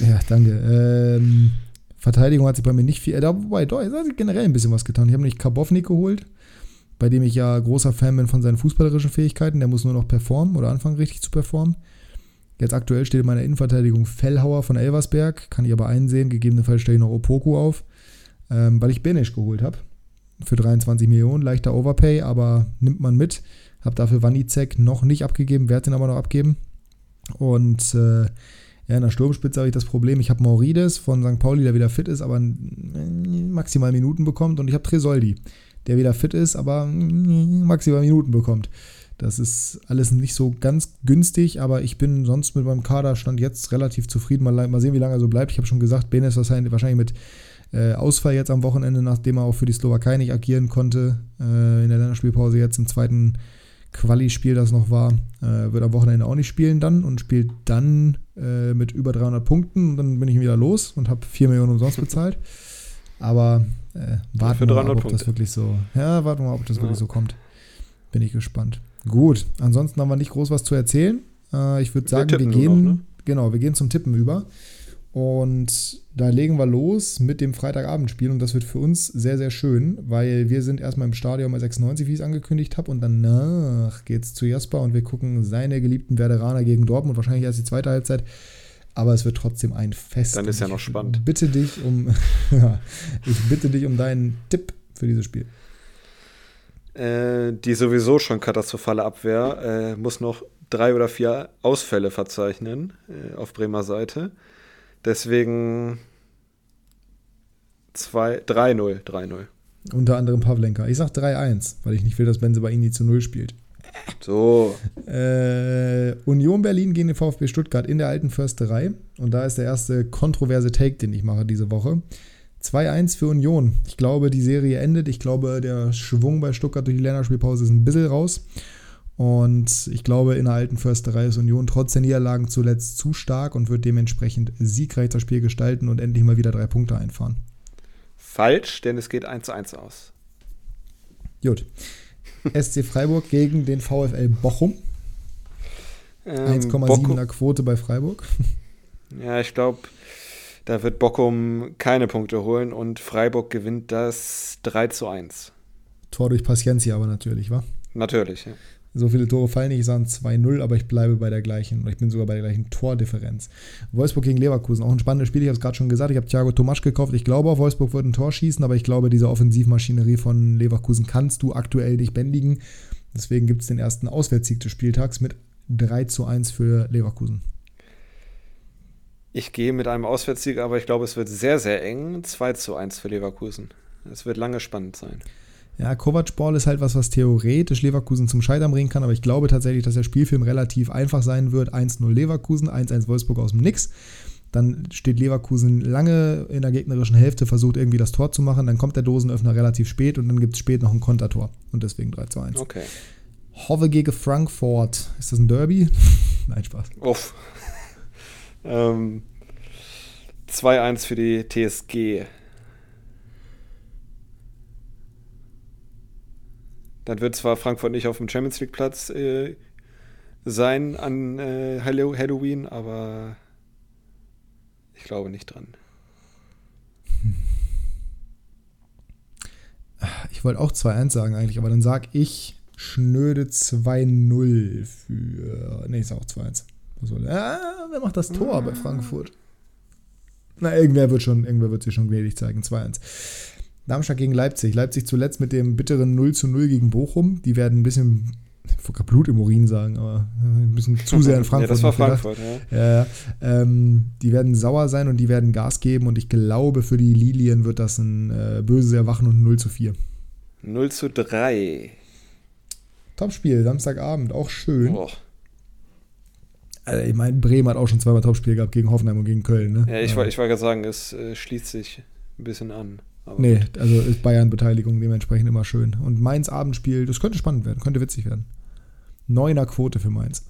Speaker 2: Ja, danke. Ähm, Verteidigung hat sich bei mir nicht viel. Äh, da, wobei, doch, es hat sich generell ein bisschen was getan. Ich habe nämlich Karbovnik geholt, bei dem ich ja großer Fan bin von seinen fußballerischen Fähigkeiten. Der muss nur noch performen oder anfangen, richtig zu performen. Jetzt aktuell steht in meiner Innenverteidigung Fellhauer von Elversberg. Kann ich aber einsehen. Gegebenenfalls stelle ich noch Opoku auf, ähm, weil ich Benisch geholt habe. Für 23 Millionen. Leichter Overpay, aber nimmt man mit. Habe dafür Wanizek noch nicht abgegeben, werde den aber noch abgeben. Und äh, ja, in der Sturmspitze habe ich das Problem, ich habe Maurides von St. Pauli, der wieder fit ist, aber mm, maximal Minuten bekommt. Und ich habe Tresoldi, der wieder fit ist, aber mm, maximal Minuten bekommt. Das ist alles nicht so ganz günstig, aber ich bin sonst mit meinem Kaderstand jetzt relativ zufrieden. Mal, mal sehen, wie lange er so bleibt. Ich habe schon gesagt, Benes wahrscheinlich mit äh, Ausfall jetzt am Wochenende, nachdem er auch für die Slowakei nicht agieren konnte, äh, in der Länderspielpause jetzt im zweiten Quali-Spiel, das noch war, äh, wird am Wochenende auch nicht spielen dann und spielt dann äh, mit über 300 Punkten und dann bin ich wieder los und habe 4 Millionen umsonst bezahlt. Aber äh, warten wir mal,
Speaker 3: 300
Speaker 2: ab, ob das
Speaker 3: Punkte.
Speaker 2: wirklich so, ja, warten wir mal, ob das
Speaker 3: Ja.
Speaker 2: wirklich so kommt. Bin ich gespannt. Gut, ansonsten haben wir nicht groß was zu erzählen. Äh, ich würde sagen, wir, gehen,
Speaker 3: noch, ne?
Speaker 2: genau, wir gehen zum Tippen über. Und da legen wir los mit dem Freitagabendspiel und das wird für uns sehr, sehr schön, weil wir sind erstmal im Stadion bei 96, wie ich es angekündigt habe, und danach geht's zu Jasper und wir gucken seine geliebten Werderaner gegen Dortmund, wahrscheinlich erst die zweite Halbzeit, aber es wird trotzdem ein Fest.
Speaker 3: Dann ist ja noch
Speaker 2: ich
Speaker 3: spannend.
Speaker 2: Bitte dich um, ich bitte dich um deinen Tipp für dieses Spiel.
Speaker 3: Äh, die sowieso schon katastrophale Abwehr äh, muss noch drei oder vier Ausfälle verzeichnen äh, auf Bremer Seite. Deswegen zwei- 3-0, 3-0.
Speaker 2: Unter anderem Pavlenka. Ich sag 3-1, weil ich nicht will, dass Benze bei Ini zu 0 spielt.
Speaker 3: So,
Speaker 2: Äh, Union Berlin gegen den VfB Stuttgart in der alten Försterei. Und da ist der erste kontroverse Take, den ich mache diese Woche. 2-1 für Union. Ich glaube, die Serie endet. Ich glaube, der Schwung bei Stuttgart durch die Länderspielpause ist ein bisschen raus. Und ich glaube, in der alten Försterei ist Union trotz der Niederlagen zuletzt zu stark und wird dementsprechend siegreich das Spiel gestalten und endlich mal wieder drei Punkte einfahren.
Speaker 3: falsch, denn es geht 1-1 aus.
Speaker 2: Gut. SC Freiburg gegen den VfL Bochum.
Speaker 3: Ähm,
Speaker 2: 1,7er Quote bei Freiburg.
Speaker 3: Ja, ich glaube, da wird Bockum keine Punkte holen und Freiburg gewinnt das 3 zu 1.
Speaker 2: Tor durch Paciencia aber natürlich, wa?
Speaker 3: Natürlich, ja.
Speaker 2: So viele Tore fallen nicht, ich sage 2-0, aber ich bleibe bei der gleichen, oder ich bin sogar bei der gleichen Tordifferenz. Wolfsburg gegen Leverkusen, auch ein spannendes Spiel, ich habe es gerade schon gesagt, ich habe Thiago Tomasch gekauft, ich glaube auch, Wolfsburg wird ein Tor schießen, aber ich glaube, diese Offensivmaschinerie von Leverkusen kannst du aktuell nicht bändigen. Deswegen gibt es den ersten Auswärtssieg des Spieltags mit 3 zu 1 für Leverkusen.
Speaker 3: Ich gehe mit einem Auswärtssieg, aber ich glaube, es wird sehr, sehr eng. 2 zu 1 für Leverkusen. Es wird lange spannend sein.
Speaker 2: Ja, Kovac-Ball ist halt was, was theoretisch Leverkusen zum Scheitern bringen kann, aber ich glaube tatsächlich, dass der Spielfilm relativ einfach sein wird. 1-0 Leverkusen, 1-1 Wolfsburg aus dem Nix. Dann steht Leverkusen lange in der gegnerischen Hälfte, versucht irgendwie das Tor zu machen. Dann kommt der Dosenöffner relativ spät und dann gibt es spät noch ein Kontertor. Und deswegen 3 zu 1.
Speaker 3: Okay.
Speaker 2: Hove gegen Frankfurt. Ist das ein Derby? Nein, Spaß.
Speaker 3: Uff. ähm, 2-1 für die TSG. Dann wird zwar Frankfurt nicht auf dem Champions League Platz äh, sein an äh, Halloween, aber ich glaube nicht dran.
Speaker 2: Ich wollte auch 2-1 sagen eigentlich, aber dann sag ich schnöde 2-0 für. Ne, sag auch 2-1. Ah, wer macht das Tor bei Frankfurt? Na, irgendwer wird schon, irgendwer wird sich schon gnädig zeigen. 2-1. Darmstadt gegen Leipzig. Leipzig zuletzt mit dem bitteren 0 0 gegen Bochum. Die werden ein bisschen ich wollte Blut im Urin sagen, aber ein bisschen zu sehr in Frankfurt.
Speaker 3: ja, das war Frankfurt,
Speaker 2: ja. ja ähm, die werden sauer sein und die werden Gas geben und ich glaube, für die Lilien wird das ein äh, böses Erwachen und 0 zu 4.
Speaker 3: 0 zu 3.
Speaker 2: Topspiel, Samstagabend, auch schön. Boah. Also ich meine, Bremen hat auch schon zweimal Topspiel gehabt gegen Hoffenheim und gegen Köln. Ne?
Speaker 3: Ja, ich, äh, ich wollte gerade sagen, es äh, schließt sich ein bisschen an.
Speaker 2: Aber nee, gut. also ist Bayern-Beteiligung dementsprechend immer schön. Und Mainz Abendspiel, das könnte spannend werden, könnte witzig werden. Neuner Quote für Mainz.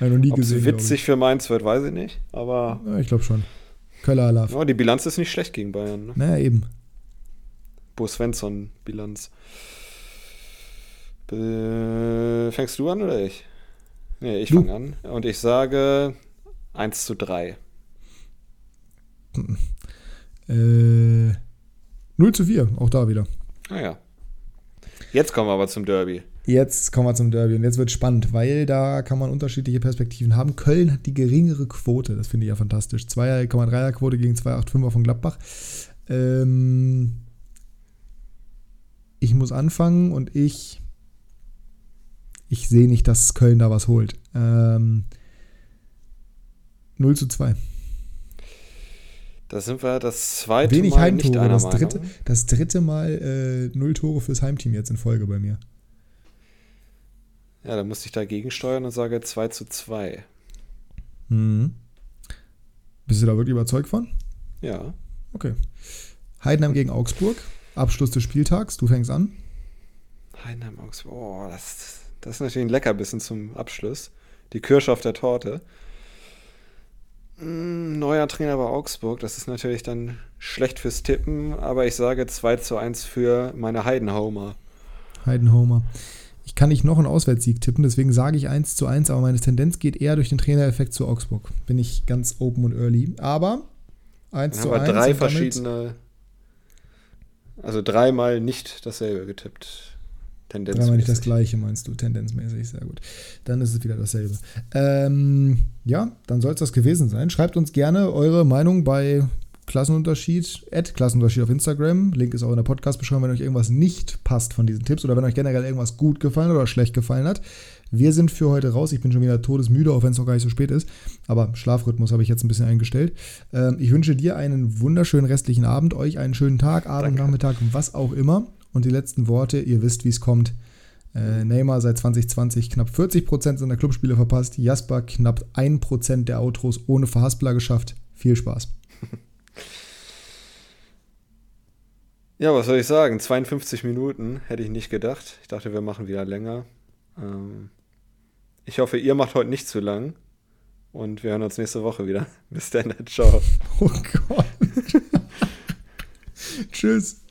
Speaker 3: Habe noch nie Ob gesehen. witzig für Mainz wird, weiß ich nicht, aber.
Speaker 2: Ja, ich glaube schon. Köller Alarv.
Speaker 3: Ja, die Bilanz ist nicht schlecht gegen Bayern. Ne?
Speaker 2: Naja, eben.
Speaker 3: Bo Svensson-Bilanz. Fängst du an oder ich? Nee, ich fange an. Und ich sage 1 zu 3.
Speaker 2: Äh, 0 zu 4, auch da wieder.
Speaker 3: Ah ja. Jetzt kommen wir aber zum Derby.
Speaker 2: Jetzt kommen wir zum Derby und jetzt wird spannend, weil da kann man unterschiedliche Perspektiven haben. Köln hat die geringere Quote, das finde ich ja fantastisch. 2,3er Quote gegen 2,85er von Gladbach. Ähm ich muss anfangen und ich ich sehe nicht, dass Köln da was holt. Ähm 0 zu 2.
Speaker 3: Da sind wir das zweite
Speaker 2: Wenig Mal Heimtore, nicht einer das dritte, das dritte Mal äh, null Tore fürs Heimteam jetzt in Folge bei mir.
Speaker 3: Ja, dann musste ich dagegen steuern und sage 2 zu 2.
Speaker 2: Mhm. Bist du da wirklich überzeugt von?
Speaker 3: Ja.
Speaker 2: Okay. Heidenheim gegen Augsburg. Abschluss des Spieltags. Du fängst an.
Speaker 3: Heidenheim, Augsburg. Oh, das, das ist natürlich ein Leckerbissen zum Abschluss. Die Kirsche auf der Torte. Hm, neuer Trainer bei Augsburg, das ist natürlich dann schlecht fürs Tippen, aber ich sage 2 zu 1 für meine Heidenhomer.
Speaker 2: Heidenhomer. Ich kann nicht noch einen Auswärtssieg tippen, deswegen sage ich 1 zu 1, aber meine Tendenz geht eher durch den Trainereffekt zu Augsburg. Bin ich ganz open und early. Aber 1
Speaker 3: Dann
Speaker 2: zu
Speaker 3: haben 1. drei verschiedene, also dreimal nicht dasselbe getippt.
Speaker 2: Tendenzmäßig. Dreimal nicht das gleiche, meinst du, tendenzmäßig, sehr gut. Dann ist es wieder dasselbe. Ähm, ja, dann soll es das gewesen sein. Schreibt uns gerne eure Meinung bei Klassenunterschied, Add Klassenunterschied auf Instagram. Link ist auch in der Podcast-Beschreibung, wenn euch irgendwas nicht passt von diesen Tipps oder wenn euch generell irgendwas gut gefallen oder schlecht gefallen hat. Wir sind für heute raus. Ich bin schon wieder todesmüde, auch wenn es noch gar nicht so spät ist. Aber Schlafrhythmus habe ich jetzt ein bisschen eingestellt. Ähm, ich wünsche dir einen wunderschönen restlichen Abend, euch einen schönen Tag, Abend, Danke. Nachmittag, was auch immer. Und die letzten Worte, ihr wisst, wie es kommt. Äh, Neymar seit 2020 knapp 40% seiner Clubspiele verpasst. Jasper knapp 1% der Outros ohne Verhaspler geschafft. Viel Spaß.
Speaker 3: Ja, was soll ich sagen? 52 Minuten hätte ich nicht gedacht. Ich dachte, wir machen wieder länger. Ähm ich hoffe, ihr macht heute nicht zu lang. Und wir hören uns nächste Woche wieder. Bis dann. Ciao.
Speaker 2: Oh Gott. Tschüss.